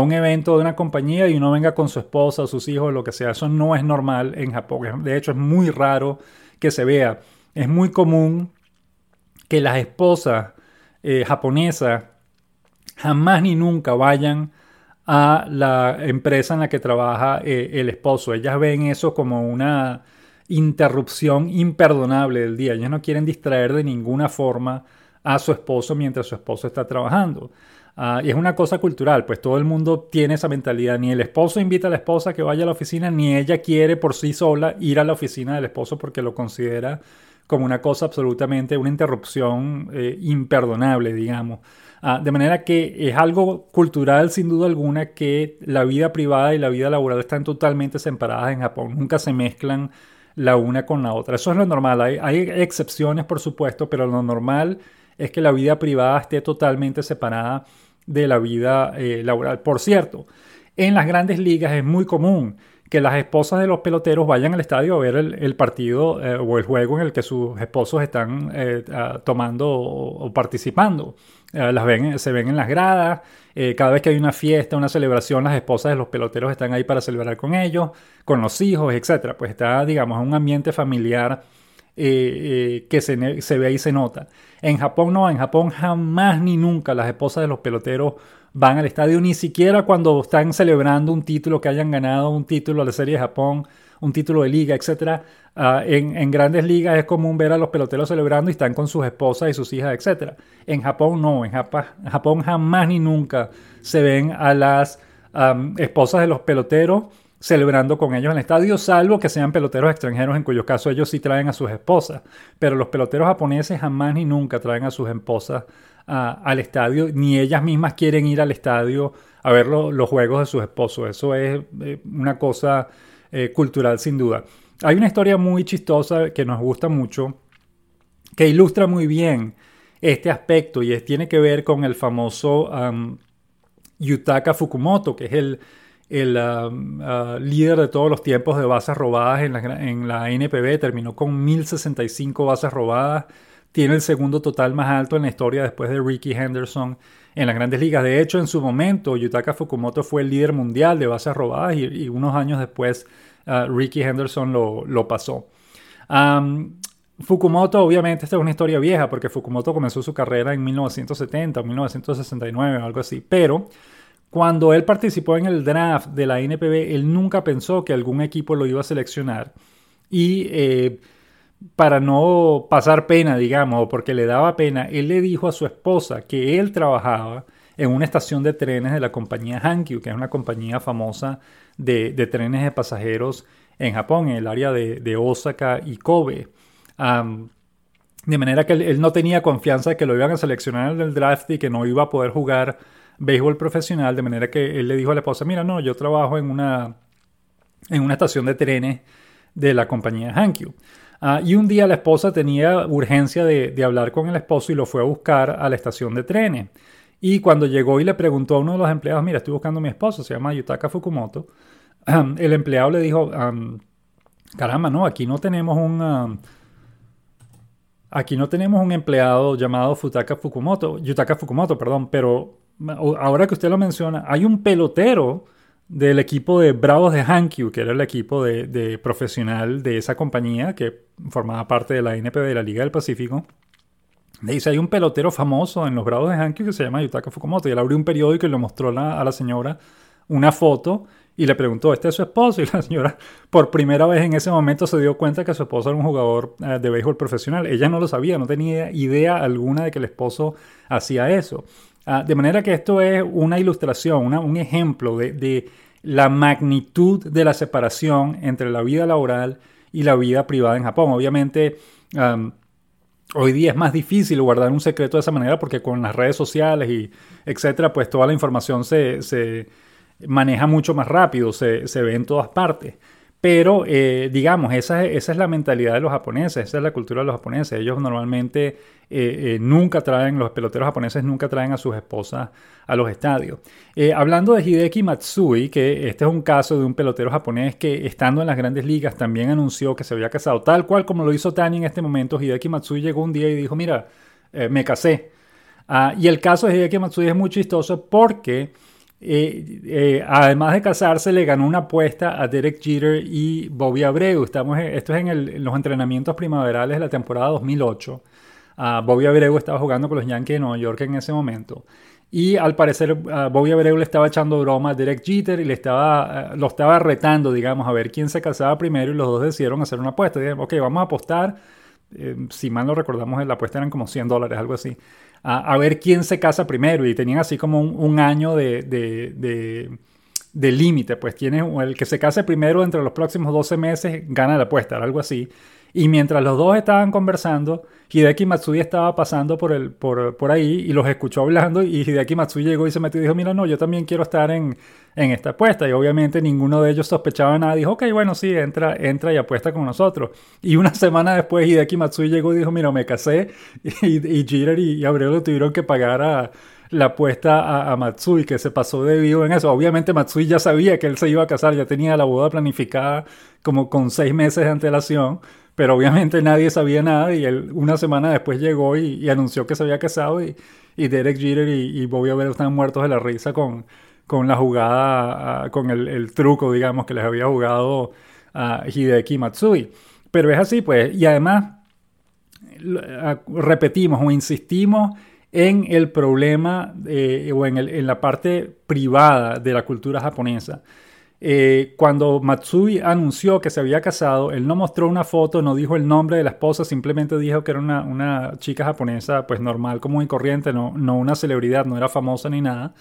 un evento de una compañía y uno venga con su esposa o sus hijos, lo que sea. Eso no es normal en Japón. De hecho, es muy raro que se vea. Es muy común que las esposas eh, japonesas jamás ni nunca vayan a la empresa en la que trabaja eh, el esposo. Ellas ven eso como una interrupción imperdonable del día. Ellas no quieren distraer de ninguna forma a su esposo mientras su esposo está trabajando. Ah, y es una cosa cultural, pues todo el mundo tiene esa mentalidad. Ni el esposo invita a la esposa que vaya a la oficina, ni ella quiere por sí sola ir a la oficina del esposo porque lo considera como una cosa absolutamente, una interrupción eh, imperdonable, digamos. Ah, de manera que es algo cultural, sin duda alguna, que la vida privada y la vida laboral están totalmente separadas en Japón. Nunca se mezclan la una con la otra. Eso es lo normal. Hay, hay excepciones, por supuesto, pero lo normal es que la vida privada esté totalmente separada de la vida eh, laboral. Por cierto, en las grandes ligas es muy común que las esposas de los peloteros vayan al estadio a ver el, partido eh, o el juego en el que sus esposos están eh, tomando o, participando. las ven, se ven en las gradas. cada vez que hay una fiesta, una celebración, las esposas de los peloteros están ahí para celebrar con ellos, con los hijos, etc. Pues está, digamos, un ambiente familiar que se, se ve y se nota. En Japón no, en Japón jamás ni nunca las esposas de los peloteros van al estadio, ni siquiera cuando están celebrando un título que hayan ganado, un título de la Serie de Japón, un título de liga, etc. Ah, en, grandes ligas es común ver a los peloteros celebrando y están con sus esposas y sus hijas, etc. En Japón no, en Japón, jamás ni nunca se ven a las esposas de los peloteros celebrando con ellos en el estadio, salvo que sean peloteros extranjeros, en cuyo caso ellos sí traen a sus esposas. Pero los peloteros japoneses jamás ni nunca traen a sus esposas al estadio, ni ellas mismas quieren ir al estadio a ver los juegos de sus esposos. Eso es eh, una cosa eh, cultural sin duda. Hay una historia muy chistosa que nos gusta mucho, que ilustra muy bien este aspecto y tiene que ver con el famoso Yutaka Fukumoto, que es el el um, uh, líder de todos los tiempos de bases robadas en la, en la NPB, terminó con 1065 bases robadas, tiene el segundo total más alto en la historia después de Ricky Henderson en las grandes ligas. De hecho, en su momento, Yutaka Fukumoto fue el líder mundial de bases robadas y, unos años después uh, Ricky Henderson lo, lo pasó. Um, Fukumoto, obviamente, esta es una historia vieja porque Fukumoto comenzó su carrera en 1970 o 1969 o algo así, pero cuando él participó en el draft de la NPB, él nunca pensó que algún equipo lo iba a seleccionar. Y eh, para no pasar pena, digamos, porque le daba pena, él le dijo a su esposa que él trabajaba en una estación de trenes de la compañía Hankyu, que es una compañía famosa de, trenes de pasajeros en Japón, en el área de, Osaka y Kobe. de manera que él, él, no tenía confianza de que lo iban a seleccionar en el draft y que no iba a poder jugar béisbol profesional, de manera que él le dijo a la esposa, mira, no, yo trabajo en una, en una estación de trenes de la compañía Hankyu. Ah, y un día la esposa tenía urgencia de, hablar con el esposo y lo fue a buscar a la estación de trenes. Y cuando llegó y le preguntó a uno de los empleados, mira, estoy buscando a mi esposo, se llama Yutaka Fukumoto, el empleado le dijo, caramba, no, aquí no tenemos un... aquí no tenemos un empleado llamado Futaka Fukumoto, Yutaka Fukumoto, perdón, pero ahora que usted lo menciona, hay un pelotero del equipo de Bravos de Hankyu, que era el equipo de, profesional de esa compañía que formaba parte de la NP de la Liga del Pacífico. dice, hay un pelotero famoso en los Bravos de Hankyu que se llama Yutaka Fukumoto. Y él abrió un periódico y le mostró a la señora una foto y le preguntó, ¿este es su esposo? Y la señora por primera vez en ese momento se dio cuenta que su esposo era un jugador eh, de béisbol profesional. Ella no lo sabía, no tenía idea alguna de que el esposo hacía eso. Ah, de manera que esto es una ilustración, un ejemplo de, la magnitud de la separación entre la vida laboral y la vida privada en Japón. Obviamente, hoy día es más difícil guardar un secreto de esa manera porque con las redes sociales y etcétera, pues toda la información se, maneja mucho más rápido, se, se ve en todas partes. Pero, eh, digamos, esa, esa, es la mentalidad de los japoneses, esa es la cultura de los japoneses. Ellos normalmente eh, eh, nunca traen, los peloteros japoneses nunca traen a sus esposas a los estadios. hablando de Hideki Matsui, que este es un caso de un pelotero japonés que estando en las grandes ligas también anunció que se había casado, tal cual como lo hizo Tani en este momento. Hideki Matsui llegó un día y dijo, mira, me casé. Ah, y el caso de Hideki Matsui es muy chistoso porque eh, eh, además de casarse, le ganó una apuesta a Derek Jeter y Bobby Abreu. Estamos, esto es en, los entrenamientos primaverales de la temporada 2008. Ah, Bobby Abreu estaba jugando con los Yankees de Nueva York en ese momento. Y al parecer ah, Bobby Abreu le estaba echando broma a Derek Jeter y le estaba, ah, lo estaba retando, digamos, a ver quién se casaba primero y los dos decidieron hacer una apuesta. Dijeron, ok, vamos a apostar eh, si mal no recordamos, la apuesta eran como 100 dólares, algo así, a, ver quién se casa primero y tenían así como un, año de, de, límite, pues tiene el que se case primero entre los próximos 12 meses gana la apuesta, algo así. Y mientras los dos estaban conversando, Hideki Matsui estaba pasando por, el, por, por ahí y los escuchó hablando y Hideki Matsui llegó y se metió y dijo, mira, no, yo también quiero estar en, en esta apuesta. Y obviamente ninguno de ellos sospechaba nada. Dijo, ok, bueno, sí, entra, entra y apuesta con nosotros. Y una semana después Hideki Matsui llegó y dijo, mira, me casé y, y Jeter y, Abreu lo tuvieron que pagar a la apuesta a, Matsui, que se pasó de vivo en eso. Obviamente Matsui ya sabía que él se iba a casar, ya tenía la boda planificada como con seis meses de antelación pero obviamente nadie sabía nada y él una semana después llegó y, anunció que se había casado y, Derek Jeter y, Bobby Abreu están muertos de la risa con, con la jugada, ah, con el, truco, digamos, que les había jugado a Hideki Matsui. Pero es así, pues, y además repetimos o insistimos en el problema o en, en la parte privada de la cultura japonesa. Eh, cuando Matsui anunció que se había casado, él no mostró una foto, no dijo el nombre de la esposa, simplemente dijo que era una, chica japonesa, pues normal, común y corriente, no, no una celebridad, no era famosa ni nada.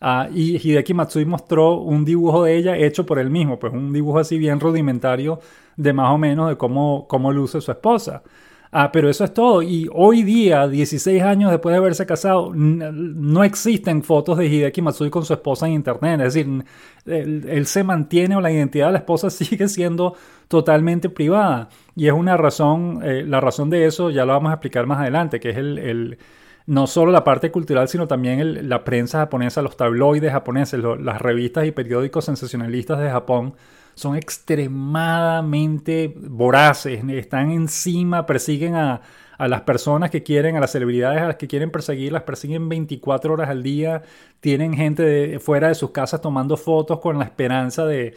Ah, y Hideki Matsui mostró un dibujo de ella hecho por él mismo, pues un dibujo así bien rudimentario de más o menos de cómo, cómo luce su esposa. Ah, pero eso es todo. Y hoy día, 16 años después de haberse casado, no existen fotos de Hideki Matsui con su esposa en internet. Es decir, él, se mantiene o la identidad de la esposa sigue siendo totalmente privada. Y es una razón, eh, la razón de eso ya lo vamos a explicar más adelante, que es el, no solo la parte cultural, sino también la prensa japonesa, los tabloides japoneses, las revistas y periódicos sensacionalistas de Japón son extremadamente voraces, están encima, persiguen a, las personas que quieren, a las celebridades a las que quieren perseguir, las persiguen 24 horas al día, tienen gente fuera de sus casas tomando fotos con la esperanza de,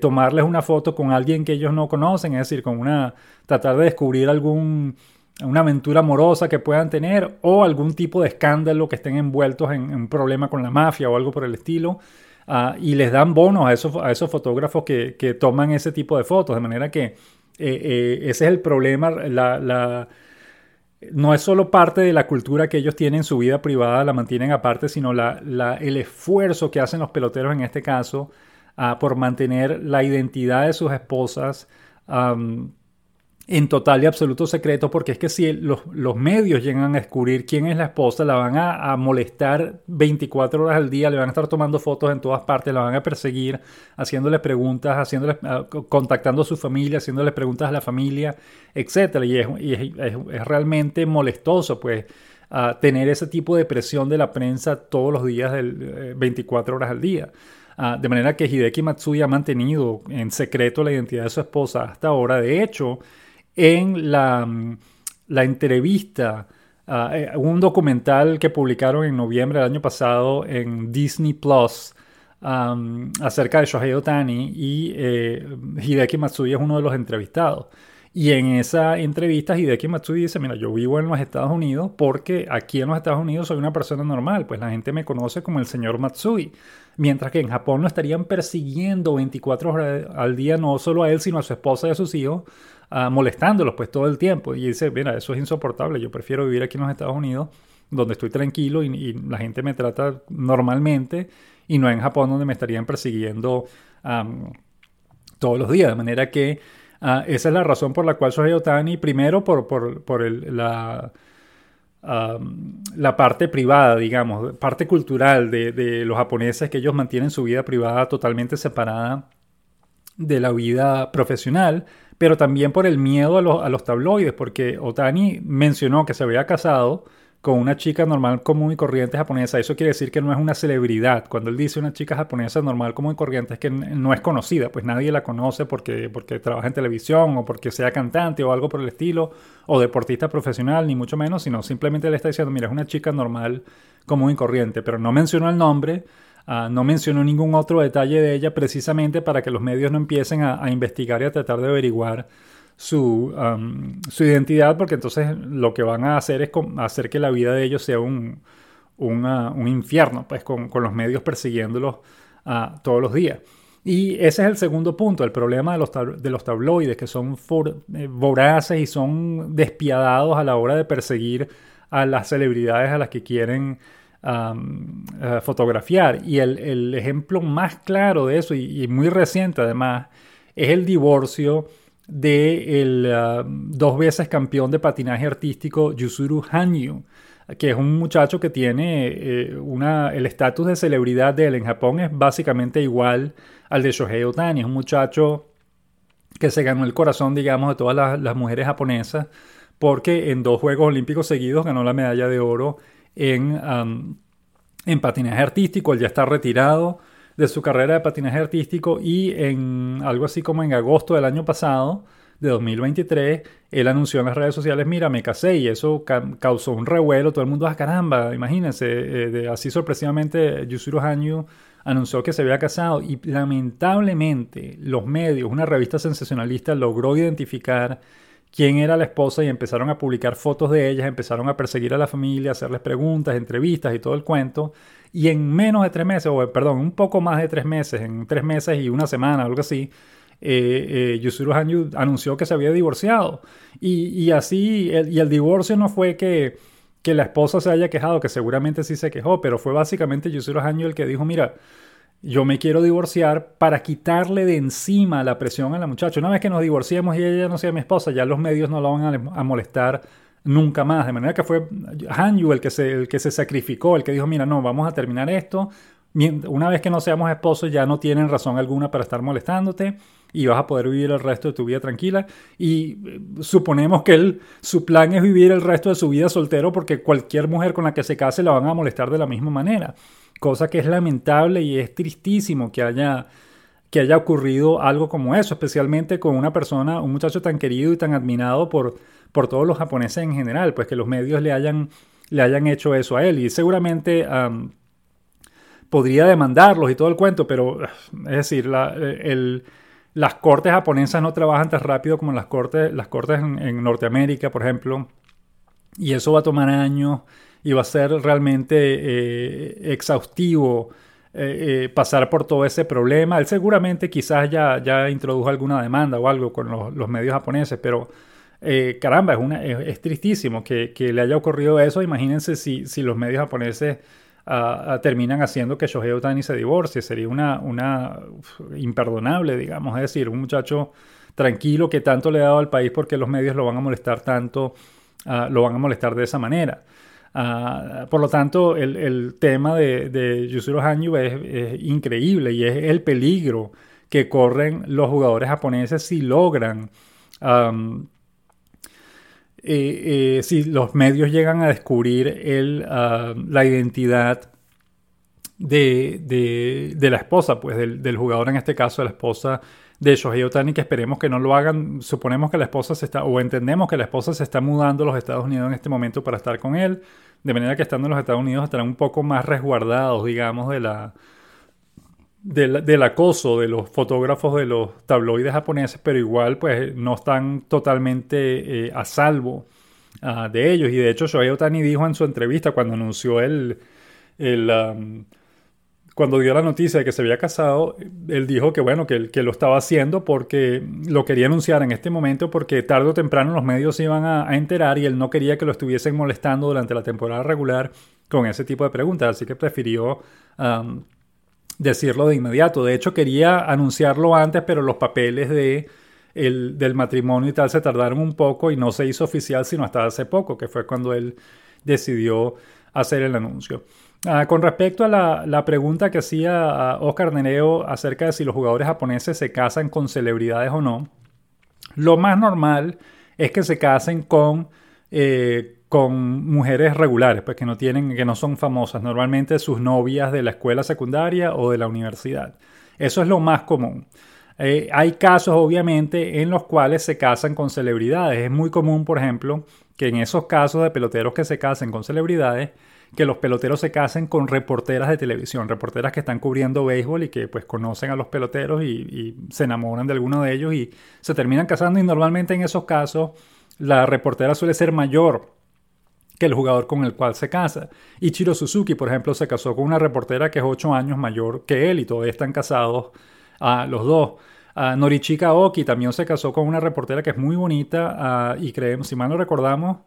tomarles una foto con alguien que ellos no conocen, es decir, con una, tratar de descubrir algún, una aventura amorosa que puedan tener o algún tipo de escándalo que estén envueltos en un problema con la mafia o algo por el estilo. Ah, y les dan bonos a esos, a esos fotógrafos que, toman ese tipo de fotos, de manera que eh, eh, ese es el problema, la, no es solo parte de la cultura que ellos tienen en su vida privada, la mantienen aparte, sino la, el esfuerzo que hacen los peloteros en este caso ah, por mantener la identidad de sus esposas en total y absoluto secreto, porque es que si los, medios llegan a descubrir quién es la esposa, la van a, molestar 24 horas al día, le van a estar tomando fotos en todas partes, la van a perseguir, haciéndole preguntas, haciéndole, ah, contactando a su familia, haciéndole preguntas a la familia, etc. Y es, realmente molestoso, pues, tener ese tipo de presión de la prensa todos los días, del, 24 eh, horas al día. Ah, de manera que Hideki Matsui ha mantenido en secreto la identidad de su esposa hasta ahora. De hecho, en la, la entrevista, uh, un documental que publicaron en noviembre del año pasado en Disney Plus acerca de Shohei Otani y eh, Hideki Matsui es uno de los entrevistados. Y en esa entrevista Hideki Matsui dice, mira, yo vivo en los Estados Unidos porque aquí en los Estados Unidos soy una persona normal, pues la gente me conoce como el señor Matsui. Mientras que en Japón lo estarían persiguiendo 24 horas al día, no solo a él, sino a su esposa y a sus hijos, uh, molestándolos pues todo el tiempo. Y dice, mira, eso es insoportable, yo prefiero vivir aquí en los Estados Unidos, donde estoy tranquilo y, la gente me trata normalmente, y no en Japón donde me estarían persiguiendo todos los días. De manera que Ah, esa es la razón por la cual Shohei Otani, primero por, por, el, la, la parte privada, digamos, parte cultural de, los japoneses, que ellos mantienen su vida privada totalmente separada de la vida profesional, pero también por el miedo a, a los tabloides, porque Otani mencionó que se había casado con una chica normal, común y corriente japonesa. Eso quiere decir que no es una celebridad. Cuando él dice una chica japonesa normal, común y corriente, es que no es conocida, pues nadie la conoce porque, porque trabaja en televisión o porque sea cantante o algo por el estilo, o deportista profesional, ni mucho menos, sino simplemente le está diciendo, mira, es una chica normal, común y corriente, pero no mencionó el nombre. Ah, no mencionó ningún otro detalle de ella precisamente para que los medios no empiecen a, investigar y a tratar de averiguar su, su identidad, porque entonces lo que van a hacer es hacer que la vida de ellos sea un, un infierno, pues con, con, los medios persiguiéndolos uh, todos los días. Y ese es el segundo punto, el problema de los, de los tabloides, que son eh, voraces y son despiadados a la hora de perseguir a las celebridades a las que quieren eh, fotografiar. Y el, ejemplo más claro de eso, y, muy reciente además, es el divorcio de el dos veces campeón de patinaje artístico Yusuru Hanyu, que es un muchacho que tiene eh, una, el estatus de celebridad de él en Japón es básicamente igual al de Shohei Otani. Es un muchacho que se ganó el corazón, digamos, de todas las, mujeres japonesas, porque en dos Juegos Olímpicos seguidos ganó la medalla de oro en, patinaje artístico. Él ya está retirado de su carrera de patinaje artístico y en algo así como en agosto del año pasado, de 2023, él anunció en las redes sociales, mira, me casé y eso causó un revuelo, todo el mundo, ah, caramba, imagínense, eh, de, así sorpresivamente Yusuru Hanyu anunció que se había casado y lamentablemente los medios, una revista sensacionalista logró identificar quién era la esposa y empezaron a publicar fotos de ellas, empezaron a perseguir a la familia, hacerles preguntas, entrevistas y todo el cuento. Y en menos de tres meses, o perdón, un poco más de tres meses, en tres meses y una semana, algo así, eh, eh, Hanyu anunció que se había divorciado. Y, así, y el divorcio no fue que, que la esposa se haya quejado, que seguramente sí se quejó, pero fue básicamente Yusuru Hanyu el que dijo, mira, yo me quiero divorciar para quitarle de encima la presión a la muchacha. Una vez que nos divorciemos y ella no sea mi esposa, ya los medios no la van a, molestar nunca más. De manera que fue Hanyu el que, se, el que se sacrificó, el que dijo, mira, no, vamos a terminar esto. Una vez que no seamos esposos ya no tienen razón alguna para estar molestándote y vas a poder vivir el resto de tu vida tranquila. Y eh, suponemos que él, su plan es vivir el resto de su vida soltero porque cualquier mujer con la que se case la van a molestar de la misma manera. Cosa que es lamentable y es tristísimo que haya, que haya ocurrido algo como eso, especialmente con una persona, un muchacho tan querido y tan admirado por, por todos los japoneses en general, pues que los medios le hayan, le hayan hecho eso a él. Y seguramente podría demandarlos y todo el cuento, pero es decir, las cortes japonesas no trabajan tan rápido como las cortes, las cortes en Norteamérica, por ejemplo, y eso va a tomar años y va a ser realmente eh, exhaustivo eh, eh, pasar por todo ese problema. Él seguramente quizás ya, ya introdujo alguna demanda o algo con los, medios japoneses, pero caramba, es, es, tristísimo que, le haya ocurrido eso. Imagínense si, si los medios japoneses ah, terminan haciendo que Shohei Otani se divorcie. Sería una, una imperdonable, digamos. Es decir, un muchacho tranquilo que tanto le ha dado al país porque los medios lo van a molestar tanto, ah, lo van a molestar de esa manera. Ah, por lo tanto, el, tema de, de Yusuru Hanyu es, increíble y es el peligro que corren los jugadores japoneses si logran, eh, eh, si los medios llegan a descubrir el, ah, la identidad de, la esposa, pues del, del, jugador, en este caso de la esposa de Shohei Otani, que esperemos que no lo hagan. Suponemos que la esposa se está, o entendemos que la esposa se está mudando a los Estados Unidos en este momento para estar con él. De manera que estando en los Estados Unidos estarán un poco más resguardados, digamos, de la, del, acoso de los fotógrafos de los tabloides japoneses, pero igual pues no están totalmente eh, a salvo ah, de ellos. Y de hecho Shohei Otani dijo en su entrevista cuando anunció el, el cuando dio la noticia de que se había casado, él dijo que bueno, que, que lo estaba haciendo porque lo quería anunciar en este momento porque tarde o temprano los medios se iban a, enterar y él no quería que lo estuviesen molestando durante la temporada regular con ese tipo de preguntas, así que prefirió decirlo de inmediato. De hecho, quería anunciarlo antes, pero los papeles de el, del matrimonio y tal se tardaron un poco y no se hizo oficial sino hasta hace poco, que fue cuando él decidió hacer el anuncio. Ah, con respecto a la, pregunta que hacía Oscar Nereo acerca de si los jugadores japoneses se casan con celebridades o no, lo más normal es que se casen con, eh, con mujeres regulares, pues que no, tienen, que no son famosas, normalmente sus novias de la escuela secundaria o de la universidad. Eso es lo más común. Eh, hay casos, obviamente, en los cuales se casan con celebridades. Es muy común, por ejemplo, que en esos casos de peloteros que se casen con celebridades, que los peloteros se casen con reporteras de televisión, reporteras que están cubriendo béisbol y que pues conocen a los peloteros y, se enamoran de alguno de ellos y se terminan casando y normalmente en esos casos la reportera suele ser mayor que el jugador con el cual se casa. Ichiro Suzuki, por ejemplo, se casó con una reportera que es ocho años mayor que él y todavía están casados a los dos. Norichika Oki también se casó con una reportera que es muy bonita y creemos, si mal no recordamos,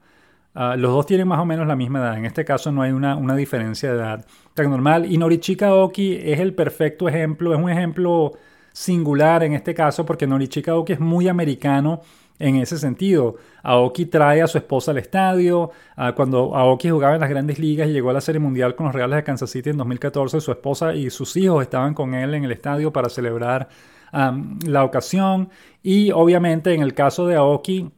los dos tienen más o menos la misma edad. En este caso no hay una, una diferencia de edad tan normal. Y Norichika Oki es el perfecto ejemplo, es un ejemplo singular en este caso porque Norichika Oki es muy americano en ese sentido. Aoki trae a su esposa al estadio. cuando Aoki jugaba en las grandes ligas y llegó a la Serie Mundial con los Reales de Kansas City en 2014, su esposa y sus hijos estaban con él en el estadio para celebrar la ocasión. Y obviamente en el caso de Aoki,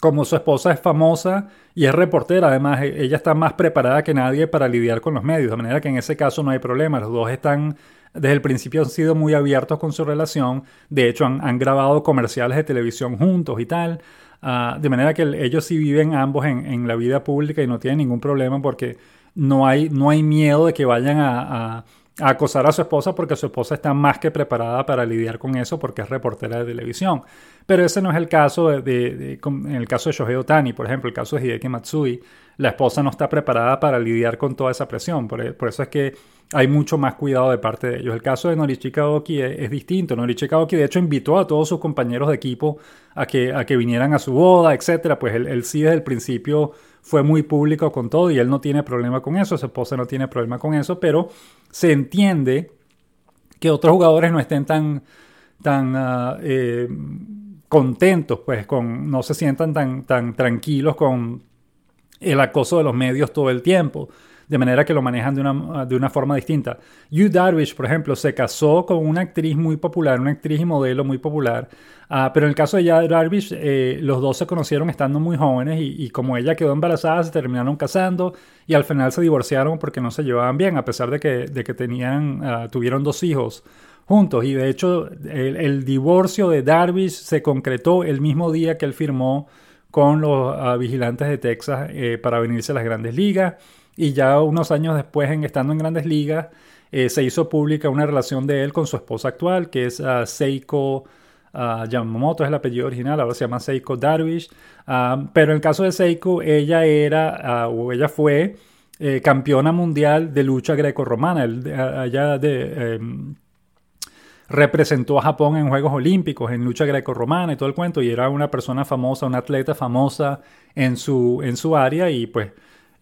como su esposa es famosa y es reportera, además e, ella está más preparada que nadie para lidiar con los medios, de manera que en ese caso no hay problema. Los dos están desde el principio han sido muy abiertos con su relación. De hecho, han, grabado comerciales de televisión juntos y tal. Ah, de manera que ellos sí viven ambos en, la vida pública y no tienen ningún problema porque no hay, no hay miedo de que vayan a, acosar a su esposa porque su esposa está más que preparada para lidiar con eso porque es reportera de televisión. Pero ese no es el caso de, en el caso de Shohei Otani, por ejemplo, el caso de Hideki Matsui. La esposa no está preparada para lidiar con toda esa presión. por eso es que hay mucho más cuidado de parte de ellos. El caso de Norichika Oki es, distinto. Norichika Oki de hecho invitó a todos sus compañeros de equipo a que, a que vinieran a su boda, etc. Pues él, sí desde el principio fue muy público con todo y él no tiene problema con eso, su esposa no tiene problema con eso, pero se entiende que otros jugadores no estén tan, tan ah, eh, contentos, pues con, no se sientan tan, tan tranquilos con el acoso de los medios todo el tiempo de manera que lo manejan de una, de una forma distinta. Yu Darvish, por ejemplo, se casó con una actriz muy popular, una actriz y modelo muy popular, ah, pero en el caso de Yu Darvish, eh, los dos se conocieron estando muy jóvenes y, como ella quedó embarazada, se terminaron casando y al final se divorciaron porque no se llevaban bien, a pesar de que, de que tenían, ah, tuvieron dos hijos juntos. Y de hecho, el, divorcio de Darvish se concretó el mismo día que él firmó con los ah, vigilantes de Texas eh, para venirse a las grandes ligas. Y ya unos años después, en, estando en grandes ligas, eh, se hizo pública una relación de él con su esposa actual, que es ah, Seiko uh, Yamamoto, es el apellido original, ahora se llama Seiko Darwish. Ah, pero en el caso de Seiko, ella era, o ella fue eh, campeona mundial de lucha greco-romana. Ella de, em, representó a Japón en Juegos Olímpicos, en lucha greco-romana y todo el cuento, y era una persona famosa, una atleta famosa en su, en su área, y pues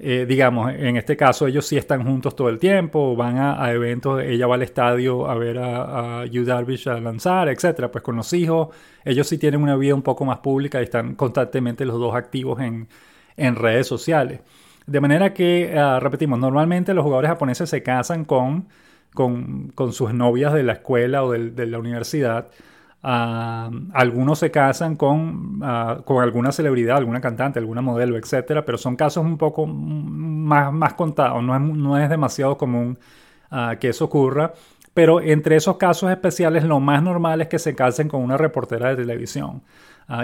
eh, digamos, en este caso ellos sí están juntos todo el tiempo, van a, eventos, ella va al estadio a ver a, a Darvish a lanzar, etcétera, pues con los hijos, ellos sí tienen una vida un poco más pública y están constantemente los dos activos en, redes sociales. De manera que, ah, repetimos, normalmente los jugadores japoneses se casan con, con, sus novias de la escuela o de la universidad algunos se casan con, con alguna celebridad, alguna cantante, alguna modelo, etcétera, pero son casos un poco más, más contados, no es, no es demasiado común ah, que eso ocurra. Pero entre esos casos especiales, lo más normal es que se casen con una reportera de televisión.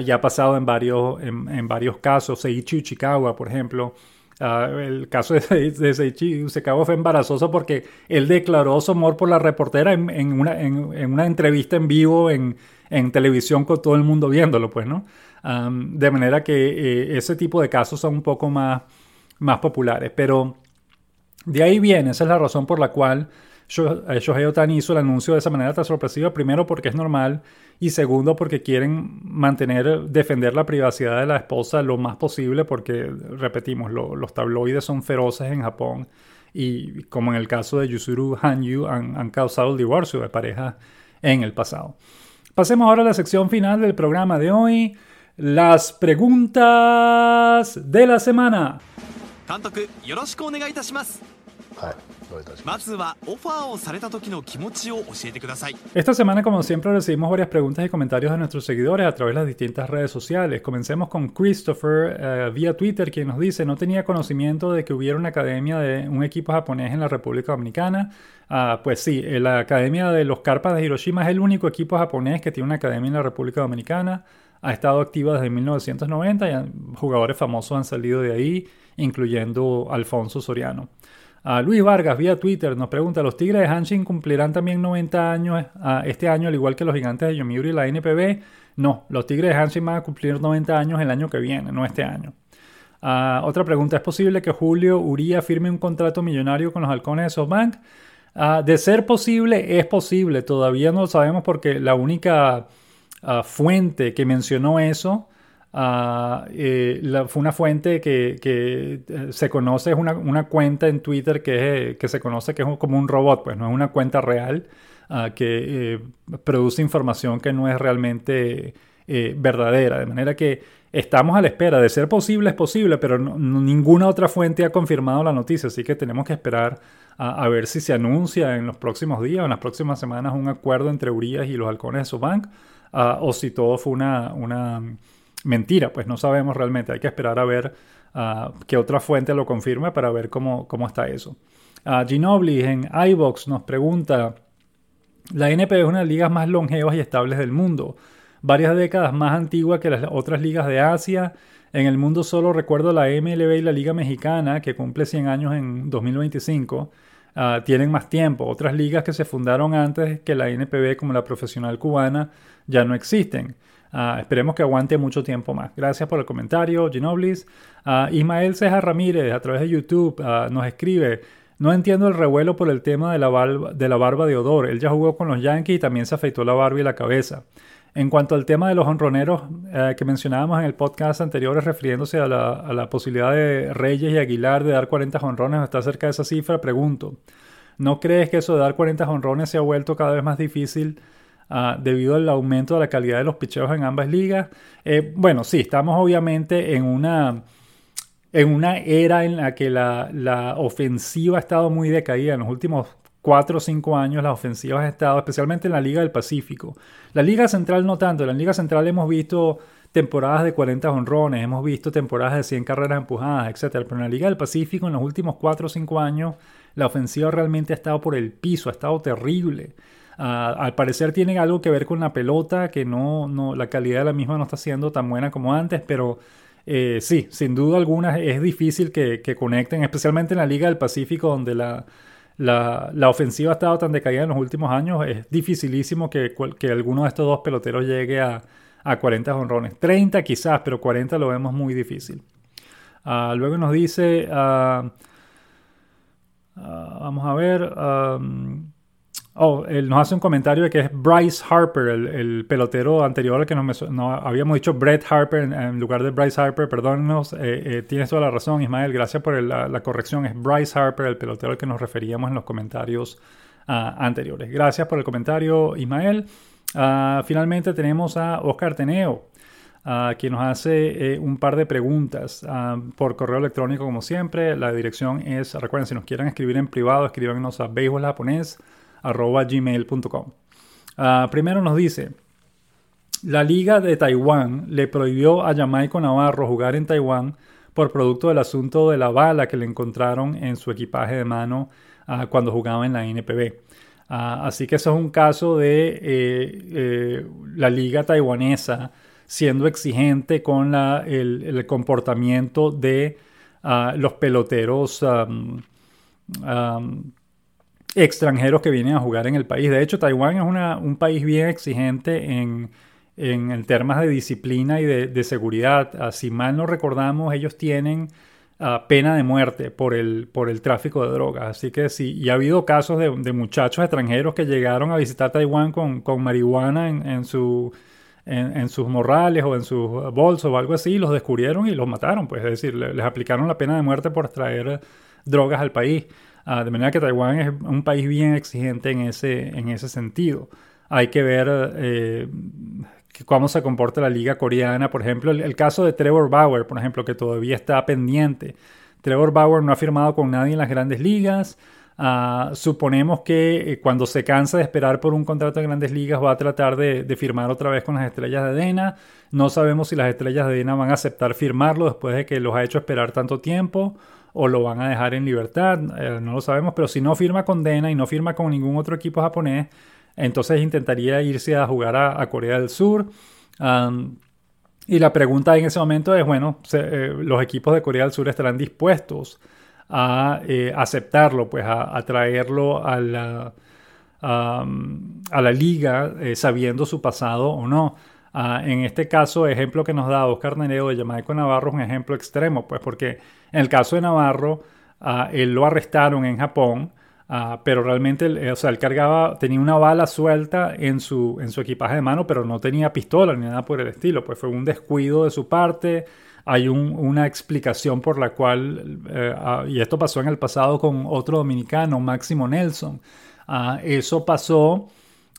Ya ha pasado en varios, en, varios casos. Seiichi Uchikawa, por ejemplo, Ah, el caso de, de Seichi Usekawa fue embarazoso porque él declaró su amor por la reportera en, una, en, una, entrevista en vivo en, televisión con todo el mundo viéndolo, pues, ¿no? de manera que eh, ese tipo de casos son un poco más, más populares. Pero de ahí viene, esa es la razón por la cual Shohei Otani hizo el anuncio de esa manera tan sorpresiva, primero porque es normal y segundo porque quieren mantener, defender la privacidad de la esposa lo más posible porque, repetimos, los tabloides son feroces en Japón y como en el caso de Yusuru Hanyu han, han causado el divorcio de pareja en el pasado. Pasemos ahora a la sección final del programa de hoy, las preguntas de la semana. Esta semana, como siempre, recibimos varias preguntas y comentarios de nuestros seguidores a través de las distintas redes sociales. Comencemos con Christopher eh, vía Twitter, quien nos dice: No tenía conocimiento de que hubiera una academia de un equipo japonés en la República Dominicana. Ah, pues sí, eh, la Academia de los Carpas de Hiroshima es el único equipo japonés que tiene una academia en la República Dominicana. Ha estado activa desde 1990 y jugadores famosos han salido de ahí, incluyendo Alfonso Soriano. Luis Vargas, vía Twitter, nos pregunta, ¿los Tigres de Hanshin cumplirán también 90 años este año, al igual que los gigantes de Yomiuri y la NPB? No, los Tigres de Hanshin van a cumplir 90 años el año que viene, no este año. otra pregunta, ¿es posible que Julio Uría firme un contrato millonario con los halcones de SoftBank? Ah, de ser posible, es posible. Todavía no lo sabemos porque la única ah, fuente que mencionó eso ah, eh, fue una fuente que, eh, se conoce, es una, cuenta en Twitter que, que, se conoce que es como un robot, pues no es una cuenta real que eh, produce información que no es realmente verdadera. De manera que estamos a la espera. De ser posible, es posible, pero ninguna otra fuente ha confirmado la noticia, así que tenemos que esperar a, ver si se anuncia en los próximos días o en las próximas semanas un acuerdo entre Urias y los halcones de Sobank, uh, o si todo fue una, mentira, pues no sabemos realmente. Hay que esperar a ver uh, qué otra fuente lo confirme para ver cómo, cómo está eso. Uh, Ginobili en iBox nos pregunta, la NP es una de las ligas más longevas y estables del mundo, varias décadas más antigua que las otras ligas de Asia, en el mundo solo recuerdo la MLB y la Liga Mexicana, que cumple 100 años en 2025. Ah, tienen más tiempo. Otras ligas que se fundaron antes que la NPB, como la profesional cubana, ya no existen. Ah, esperemos que aguante mucho tiempo más. Gracias por el comentario, Ginoblis. Uh, Ismael Ceja Ramírez, a través de YouTube, nos escribe. No entiendo el revuelo por el tema de la, barba, de la barba de Odor. Él ya jugó con los Yankees y también se afeitó la barba y la cabeza. En cuanto al tema de los honroneros eh, que mencionábamos en el podcast anterior, refiriéndose a la, posibilidad de Reyes y Aguilar de dar 40 honrones o estar cerca de esa cifra, pregunto, ¿no crees que eso de dar 40 honrones se ha vuelto cada vez más difícil ah, debido al aumento de la calidad de los picheos en ambas ligas? Eh, bueno, sí, estamos obviamente en una, en una era en la que la, ofensiva ha estado muy decaída en los últimos cuatro o cinco años las ofensivas han estado, especialmente en la Liga del Pacífico. La Liga Central no tanto, en la Liga Central hemos visto temporadas de 40 honrones, hemos visto temporadas de 100 carreras empujadas, etc. Pero en la Liga del Pacífico en los últimos cuatro o cinco años la ofensiva realmente ha estado por el piso, ha estado terrible. Ah, al parecer tiene algo que ver con la pelota, que no, no, la calidad de la misma no está siendo tan buena como antes, pero eh, sí, sin duda alguna es difícil que, conecten, especialmente en la Liga del Pacífico, donde la, la, ofensiva ha estado tan decaída en los últimos años, es dificilísimo que, que alguno de estos dos peloteros llegue a, a 40 honrones. 30 quizás, pero 40 lo vemos muy difícil. Ah, luego nos dice, ah, vamos a ver, Oh, él nos hace un comentario de que es Bryce Harper, el, pelotero anterior al que nos no, habíamos dicho Brett Harper en, lugar de Bryce Harper. Perdónnos, eh, eh, tienes toda la razón, Ismael. Gracias por la, corrección. Es Bryce Harper, el pelotero al que nos referíamos en los comentarios ah, anteriores. Gracias por el comentario, Ismael. Ah, finalmente tenemos a Oscar Teneo. Uh, quien nos hace eh, un par de preguntas por correo electrónico como siempre. La dirección es, recuerden, si nos quieren escribir en privado, escríbanos a japonés arroba gmail.com. Ah, primero nos dice, la Liga de Taiwán le prohibió a Jamaico Navarro jugar en Taiwán por producto del asunto de la bala que le encontraron en su equipaje de mano ah, cuando jugaba en la NPB. Ah, así que eso es un caso de eh, eh, la liga taiwanesa siendo exigente con el, comportamiento de los peloteros extranjeros que vienen a jugar en el país. De hecho, Taiwán es un país bien exigente en, en, temas de disciplina y de, seguridad. Ah, si mal no recordamos, ellos tienen ah, pena de muerte por el, por el tráfico de drogas. Así que sí, y ha habido casos de, muchachos extranjeros que llegaron a visitar Taiwán con, marihuana en, su, en, sus morrales o en sus bolsos o algo así, los descubrieron y los mataron. Pues es decir, les aplicaron la pena de muerte por traer drogas al país. Ah, de manera que Taiwán es un país bien exigente en ese, en ese sentido. Hay que ver eh, cómo se comporta la liga coreana. Por ejemplo, el, caso de Trevor Bauer, por ejemplo, que todavía está pendiente. Trevor Bauer no ha firmado con nadie en las grandes ligas. Ah, suponemos que eh, cuando se cansa de esperar por un contrato de grandes ligas va a tratar de, de, firmar otra vez con las estrellas de Dena. No sabemos si las estrellas de Dena van a aceptar firmarlo después de que los ha hecho esperar tanto tiempo o lo van a dejar en libertad, eh, no lo sabemos, pero si no firma con Dena y no firma con ningún otro equipo japonés, entonces intentaría irse a jugar a, Corea del Sur. y la pregunta en ese momento es, bueno, eh, los equipos de Corea del Sur estarán dispuestos a eh, aceptarlo, pues a, traerlo a la, a la liga sabiendo su pasado o no. Ah, en este caso, ejemplo que nos da Oscar Nereo de Jamaica Navarro es un ejemplo extremo, pues porque en el caso de Navarro, ah, él lo arrestaron en Japón Ah, pero realmente, o sea, él cargaba, tenía una bala suelta en su, en su equipaje de mano, pero no tenía pistola ni nada por el estilo. Pues fue un descuido de su parte. Hay una explicación por la cual, eh, ah, y esto pasó en el pasado con otro dominicano, Máximo Nelson. Eso pasó.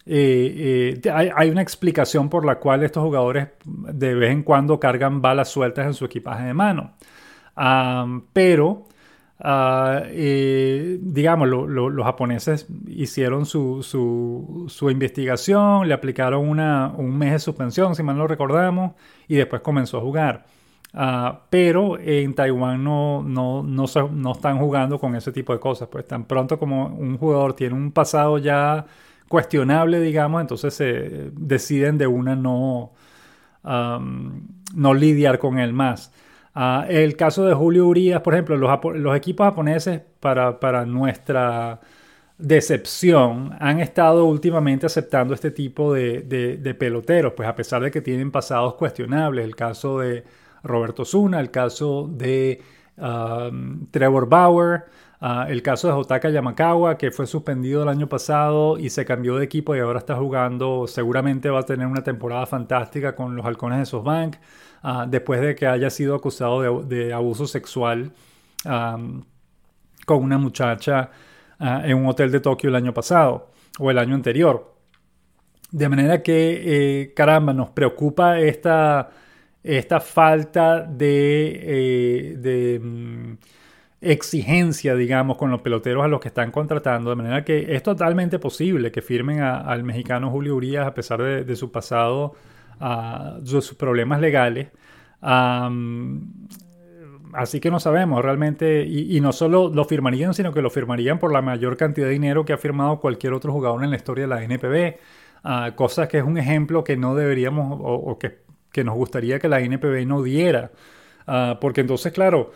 Eh, eh, hay, una explicación por la cual estos jugadores de vez en cuando cargan balas sueltas en su equipaje de mano. Pero Ah, digamos, los japoneses hicieron su, su, investigación, le aplicaron una, un mes de suspensión, si mal no recordamos, y después comenzó a jugar. Ah, pero en Taiwán no, no, no, no, están jugando con ese tipo de cosas. Pues tan pronto como un jugador tiene un pasado ya cuestionable, digamos, entonces se deciden de una no, no lidiar con él más. Ah, el caso de Julio Urias, por ejemplo, los, equipos japoneses, para, nuestra decepción, han estado últimamente aceptando este tipo de, peloteros, pues a pesar de que tienen pasados cuestionables. El caso de Roberto Zuna, el caso de um, Trevor Bauer, uh, el caso de Jotaka Yamakawa, que fue suspendido el año pasado y se cambió de equipo y ahora está jugando, seguramente va a tener una temporada fantástica con los halcones de SoftBank. Ah, después de que haya sido acusado de, abuso sexual con una muchacha ah, en un hotel de Tokio el año pasado o el año anterior. De manera que, eh, caramba, nos preocupa esta, esta falta de, eh, mm, exigencia, digamos, con los peloteros a los que están contratando, de manera que es totalmente posible que firmen al mexicano Julio Urias a pesar de su pasado a sus problemas legales. así que no sabemos realmente, y, no solo lo firmarían, sino que lo firmarían por la mayor cantidad de dinero que ha firmado cualquier otro jugador en la historia de la NPB. Uh, cosa que es un ejemplo que no deberíamos o, que, que, nos gustaría que la NPB no diera. Ah, porque entonces, claro,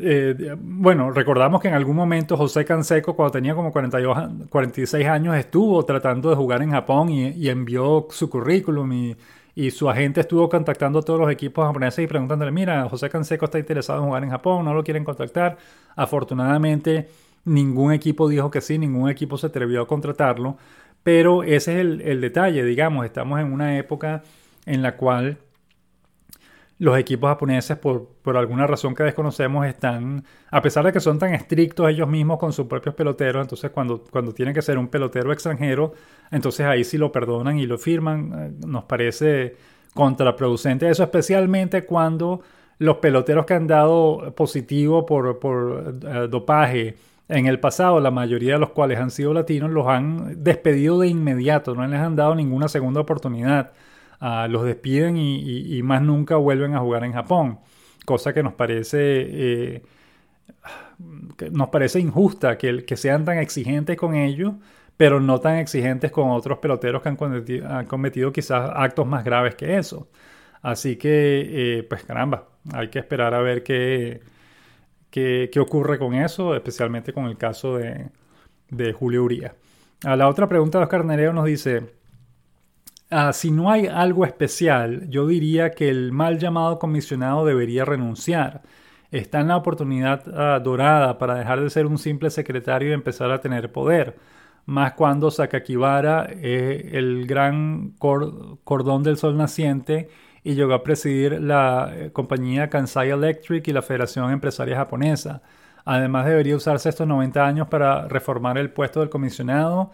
eh, bueno, recordamos que en algún momento José Canseco, cuando tenía como 42, 46 años, estuvo tratando de jugar en Japón y, y envió su currículum y y su agente estuvo contactando a todos los equipos japoneses y preguntándole, mira, José Canseco está interesado en jugar en Japón, no lo quieren contactar. Afortunadamente, ningún equipo dijo que sí, ningún equipo se atrevió a contratarlo, pero ese es el, el detalle, digamos, estamos en una época en la cual los equipos japoneses, por, por, alguna razón que desconocemos, están, a pesar de que son tan estrictos ellos mismos con sus propios peloteros, entonces cuando, cuando tiene que ser un pelotero extranjero, entonces ahí sí lo perdonan y lo firman. Eh, nos parece contraproducente eso, especialmente cuando los peloteros que han dado positivo por, por eh, dopaje en el pasado, la mayoría de los cuales han sido latinos, los han despedido de inmediato, no les han dado ninguna segunda oportunidad. Ah, los despiden y, más nunca vuelven a jugar en Japón. Cosa que nos parece, eh, nos parece injusta que, que sean tan exigentes con ellos, pero no tan exigentes con otros peloteros que han cometido, quizás actos más graves que eso. Así que, eh, pues caramba, hay que esperar a ver qué, qué, ocurre con eso, especialmente con el caso de, de Julio Uría. A la otra pregunta de Oscar Nereo nos dice, Ah, si no hay algo especial, yo diría que el mal llamado comisionado debería renunciar. Está en la oportunidad ah, dorada para dejar de ser un simple secretario y empezar a tener poder. Más cuando Sakakibara es el gran cordón del sol naciente y llegó a presidir la eh, compañía Kansai Electric y la Federación Empresaria Japonesa. Además, debería usarse estos 90 años para reformar el puesto del comisionado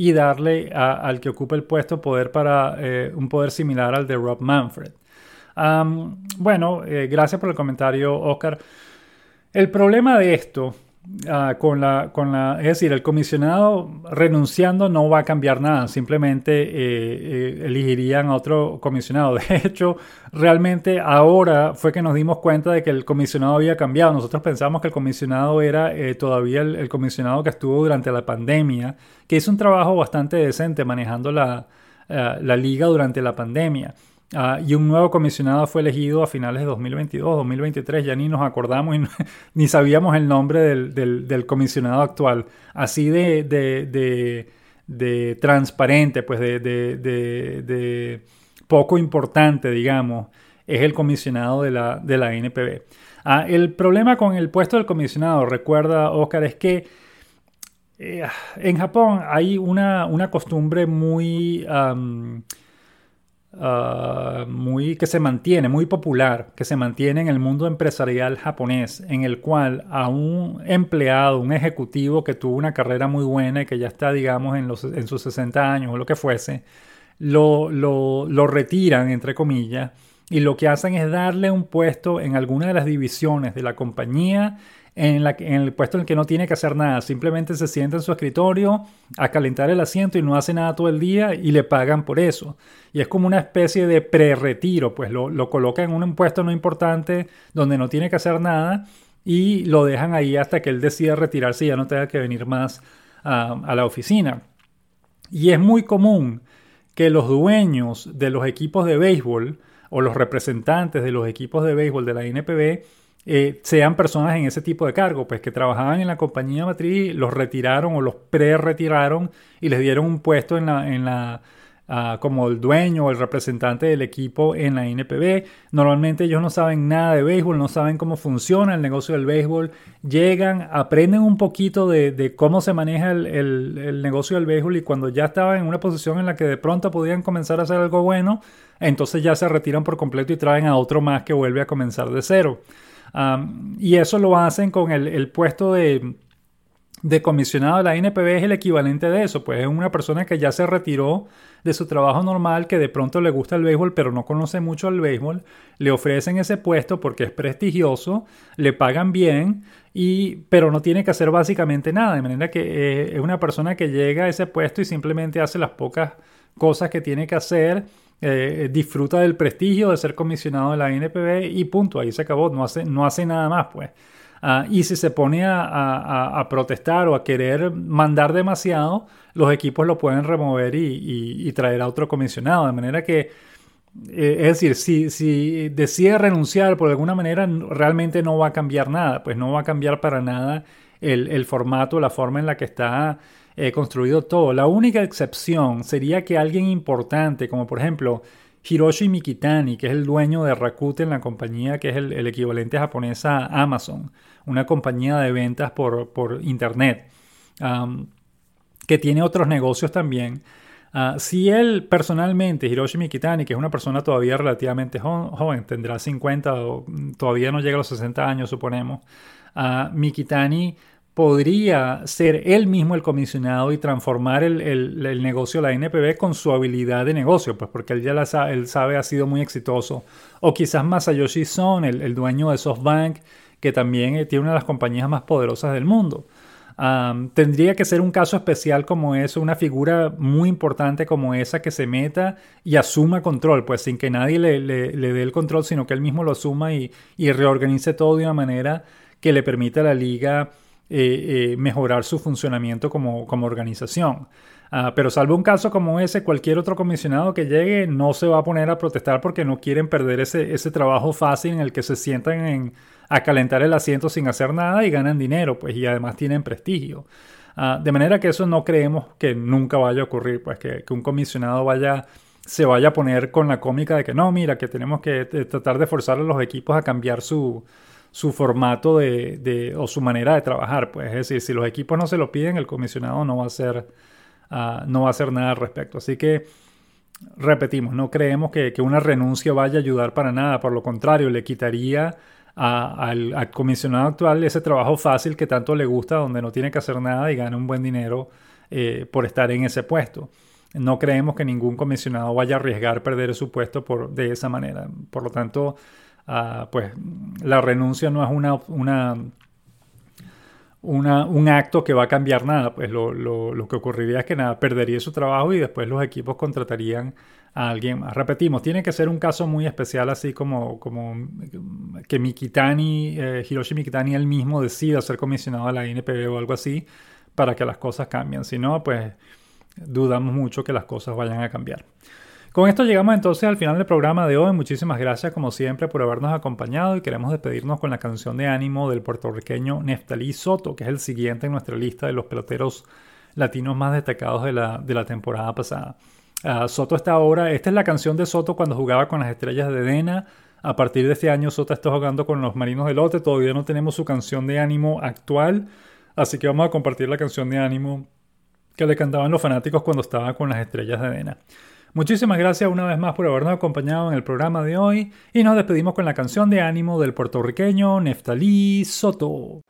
y darle al que ocupa el puesto poder para eh, un poder similar al de Rob Manfred. bueno, eh, gracias por el comentario, Oscar. El problema de esto Ah, con, la, con la, es decir, el comisionado renunciando no va a cambiar nada, simplemente eh, eh, elegirían a otro comisionado. De hecho, realmente ahora fue que nos dimos cuenta de que el comisionado había cambiado. Nosotros pensamos que el comisionado era eh, todavía el, comisionado que estuvo durante la pandemia, que hizo un trabajo bastante decente manejando la, la liga durante la pandemia. Ah, y un nuevo comisionado fue elegido a finales de 2022, 2023, ya ni nos acordamos y ni sabíamos el nombre del, comisionado actual. Así de, de, transparente, pues de, poco importante, digamos, es el comisionado de la, de la NPB. Ah, el problema con el puesto del comisionado, recuerda Oscar, es que eh, en Japón hay una, una costumbre muy, ah, muy que se mantiene, muy popular, que se mantiene en el mundo empresarial japonés, en el cual a un empleado, un ejecutivo que tuvo una carrera muy buena y que ya está, digamos, en, los, en sus 60 años o lo que fuese, lo, lo, lo retiran, entre comillas, y lo que hacen es darle un puesto en alguna de las divisiones de la compañía en, el puesto en el que no tiene que hacer nada. Simplemente se sienta en su escritorio a calentar el asiento y no hace nada todo el día y le pagan por eso. Y es como una especie de pre-retiro, pues lo, lo colocan en un puesto no importante donde no tiene que hacer nada y lo dejan ahí hasta que él decida retirarse y ya no tenga que venir más a, a la oficina. Y es muy común que los dueños de los equipos de béisbol o los representantes de los equipos de béisbol de la NPB eh, sean personas en ese tipo de cargo, pues que trabajaban en la compañía matriz, los retiraron o los pre-retiraron y les dieron un puesto en la, en la ah, como el dueño o el representante del equipo en la NPB. Normalmente ellos no saben nada de béisbol, no saben cómo funciona el negocio del béisbol. Llegan, aprenden un poquito de, cómo se maneja el, el, negocio del béisbol y cuando ya estaban en una posición en la que de pronto podían comenzar a hacer algo bueno, entonces ya se retiran por completo y traen a otro más que vuelve a comenzar de cero y eso lo hacen con el, puesto de, de, comisionado de la NPB, es el equivalente de eso, pues es una persona que ya se retiró de su trabajo normal, que de pronto le gusta el béisbol, pero no conoce mucho el béisbol, le ofrecen ese puesto porque es prestigioso, le pagan bien, y, pero no tiene que hacer básicamente nada, de manera que eh, es una persona que llega a ese puesto y simplemente hace las pocas cosas que tiene que hacer eh, disfruta del prestigio de ser comisionado de la NPB y punto, ahí se acabó, no hace, no hace nada más, pues. Ah, y si se pone a, protestar o a querer mandar demasiado, los equipos lo pueden remover y, traer a otro comisionado. De manera que, eh, es decir, si, si decide renunciar por alguna manera, realmente no va a cambiar nada, pues no va a cambiar para nada el formato, la forma en la que está eh, construido todo. La única excepción sería que alguien importante, como por ejemplo Hiroshi Mikitani, que es el dueño de Rakuten, la compañía que es el, equivalente japonés a Amazon, una compañía de ventas por, Internet, que tiene otros negocios también. Ah, si él personalmente, Hiroshi Mikitani, que es una persona todavía relativamente joven, tendrá 50 o todavía no llega a los 60 años, suponemos, uh, Mikitani podría ser él mismo el comisionado y transformar el, el, negocio la NPB con su habilidad de negocio, pues porque él ya la sabe, él sabe ha sido muy exitoso. O quizás Masayoshi Son, el, el dueño de SoftBank, que también eh, tiene una de las compañías más poderosas del mundo. tendría que ser un caso especial como eso, una figura muy importante como esa que se meta y asuma control, pues sin que nadie le, le, le dé el control, sino que él mismo lo asuma y, y reorganice todo de una manera que le permita a la liga eh, eh, mejorar su funcionamiento como, como organización. Ah, pero salvo un caso como ese, cualquier otro comisionado que llegue no se va a poner a protestar porque no quieren perder ese, ese trabajo fácil en el que se sientan en, a calentar el asiento sin hacer nada y ganan dinero, pues y además tienen prestigio. Ah, de manera que eso no creemos que nunca vaya a ocurrir, pues que, que, un comisionado vaya, se vaya a poner con la cómica de que no, mira, que tenemos que eh, tratar de forzar a los equipos a cambiar su, su formato de, o su manera de trabajar. Pues es decir, si los equipos no se lo piden, el comisionado no va a hacer, ah, no va a hacer nada al respecto. Así que, repetimos, no creemos que, una renuncia vaya a ayudar para nada. Por lo contrario, le quitaría al, comisionado actual ese trabajo fácil que tanto le gusta, donde no tiene que hacer nada y gana un buen dinero eh, por estar en ese puesto. No creemos que ningún comisionado vaya a arriesgar perder su puesto por, de esa manera. Por lo tanto, Pues la renuncia no es una, un acto que va a cambiar nada, pues lo, que ocurriría es que nada, perdería su trabajo y después los equipos contratarían a alguien más. Repetimos, tiene que ser un caso muy especial, así como, como que Mikitani, eh, Hiroshi Mikitani él mismo decida ser comisionado a la NPB o algo así, para que las cosas cambien. Si no, pues dudamos mucho que las cosas vayan a cambiar. Con esto llegamos entonces al final del programa de hoy. Muchísimas gracias como siempre por habernos acompañado y queremos despedirnos con la canción de ánimo del puertorriqueño Neftalí Soto, que es el siguiente en nuestra lista de los peloteros latinos más destacados de la, de la temporada pasada. Ah, Soto está ahora, esta es la canción de Soto cuando jugaba con las estrellas de Dena. A partir de este año Soto está jugando con los Marinos de Lote, todavía no tenemos su canción de ánimo actual. Así que vamos a compartir la canción de ánimo que le cantaban los fanáticos cuando estaba con las estrellas de Dena. Muchísimas gracias una vez más por habernos acompañado en el programa de hoy y nos despedimos con la canción de ánimo del puertorriqueño Neftalí Soto.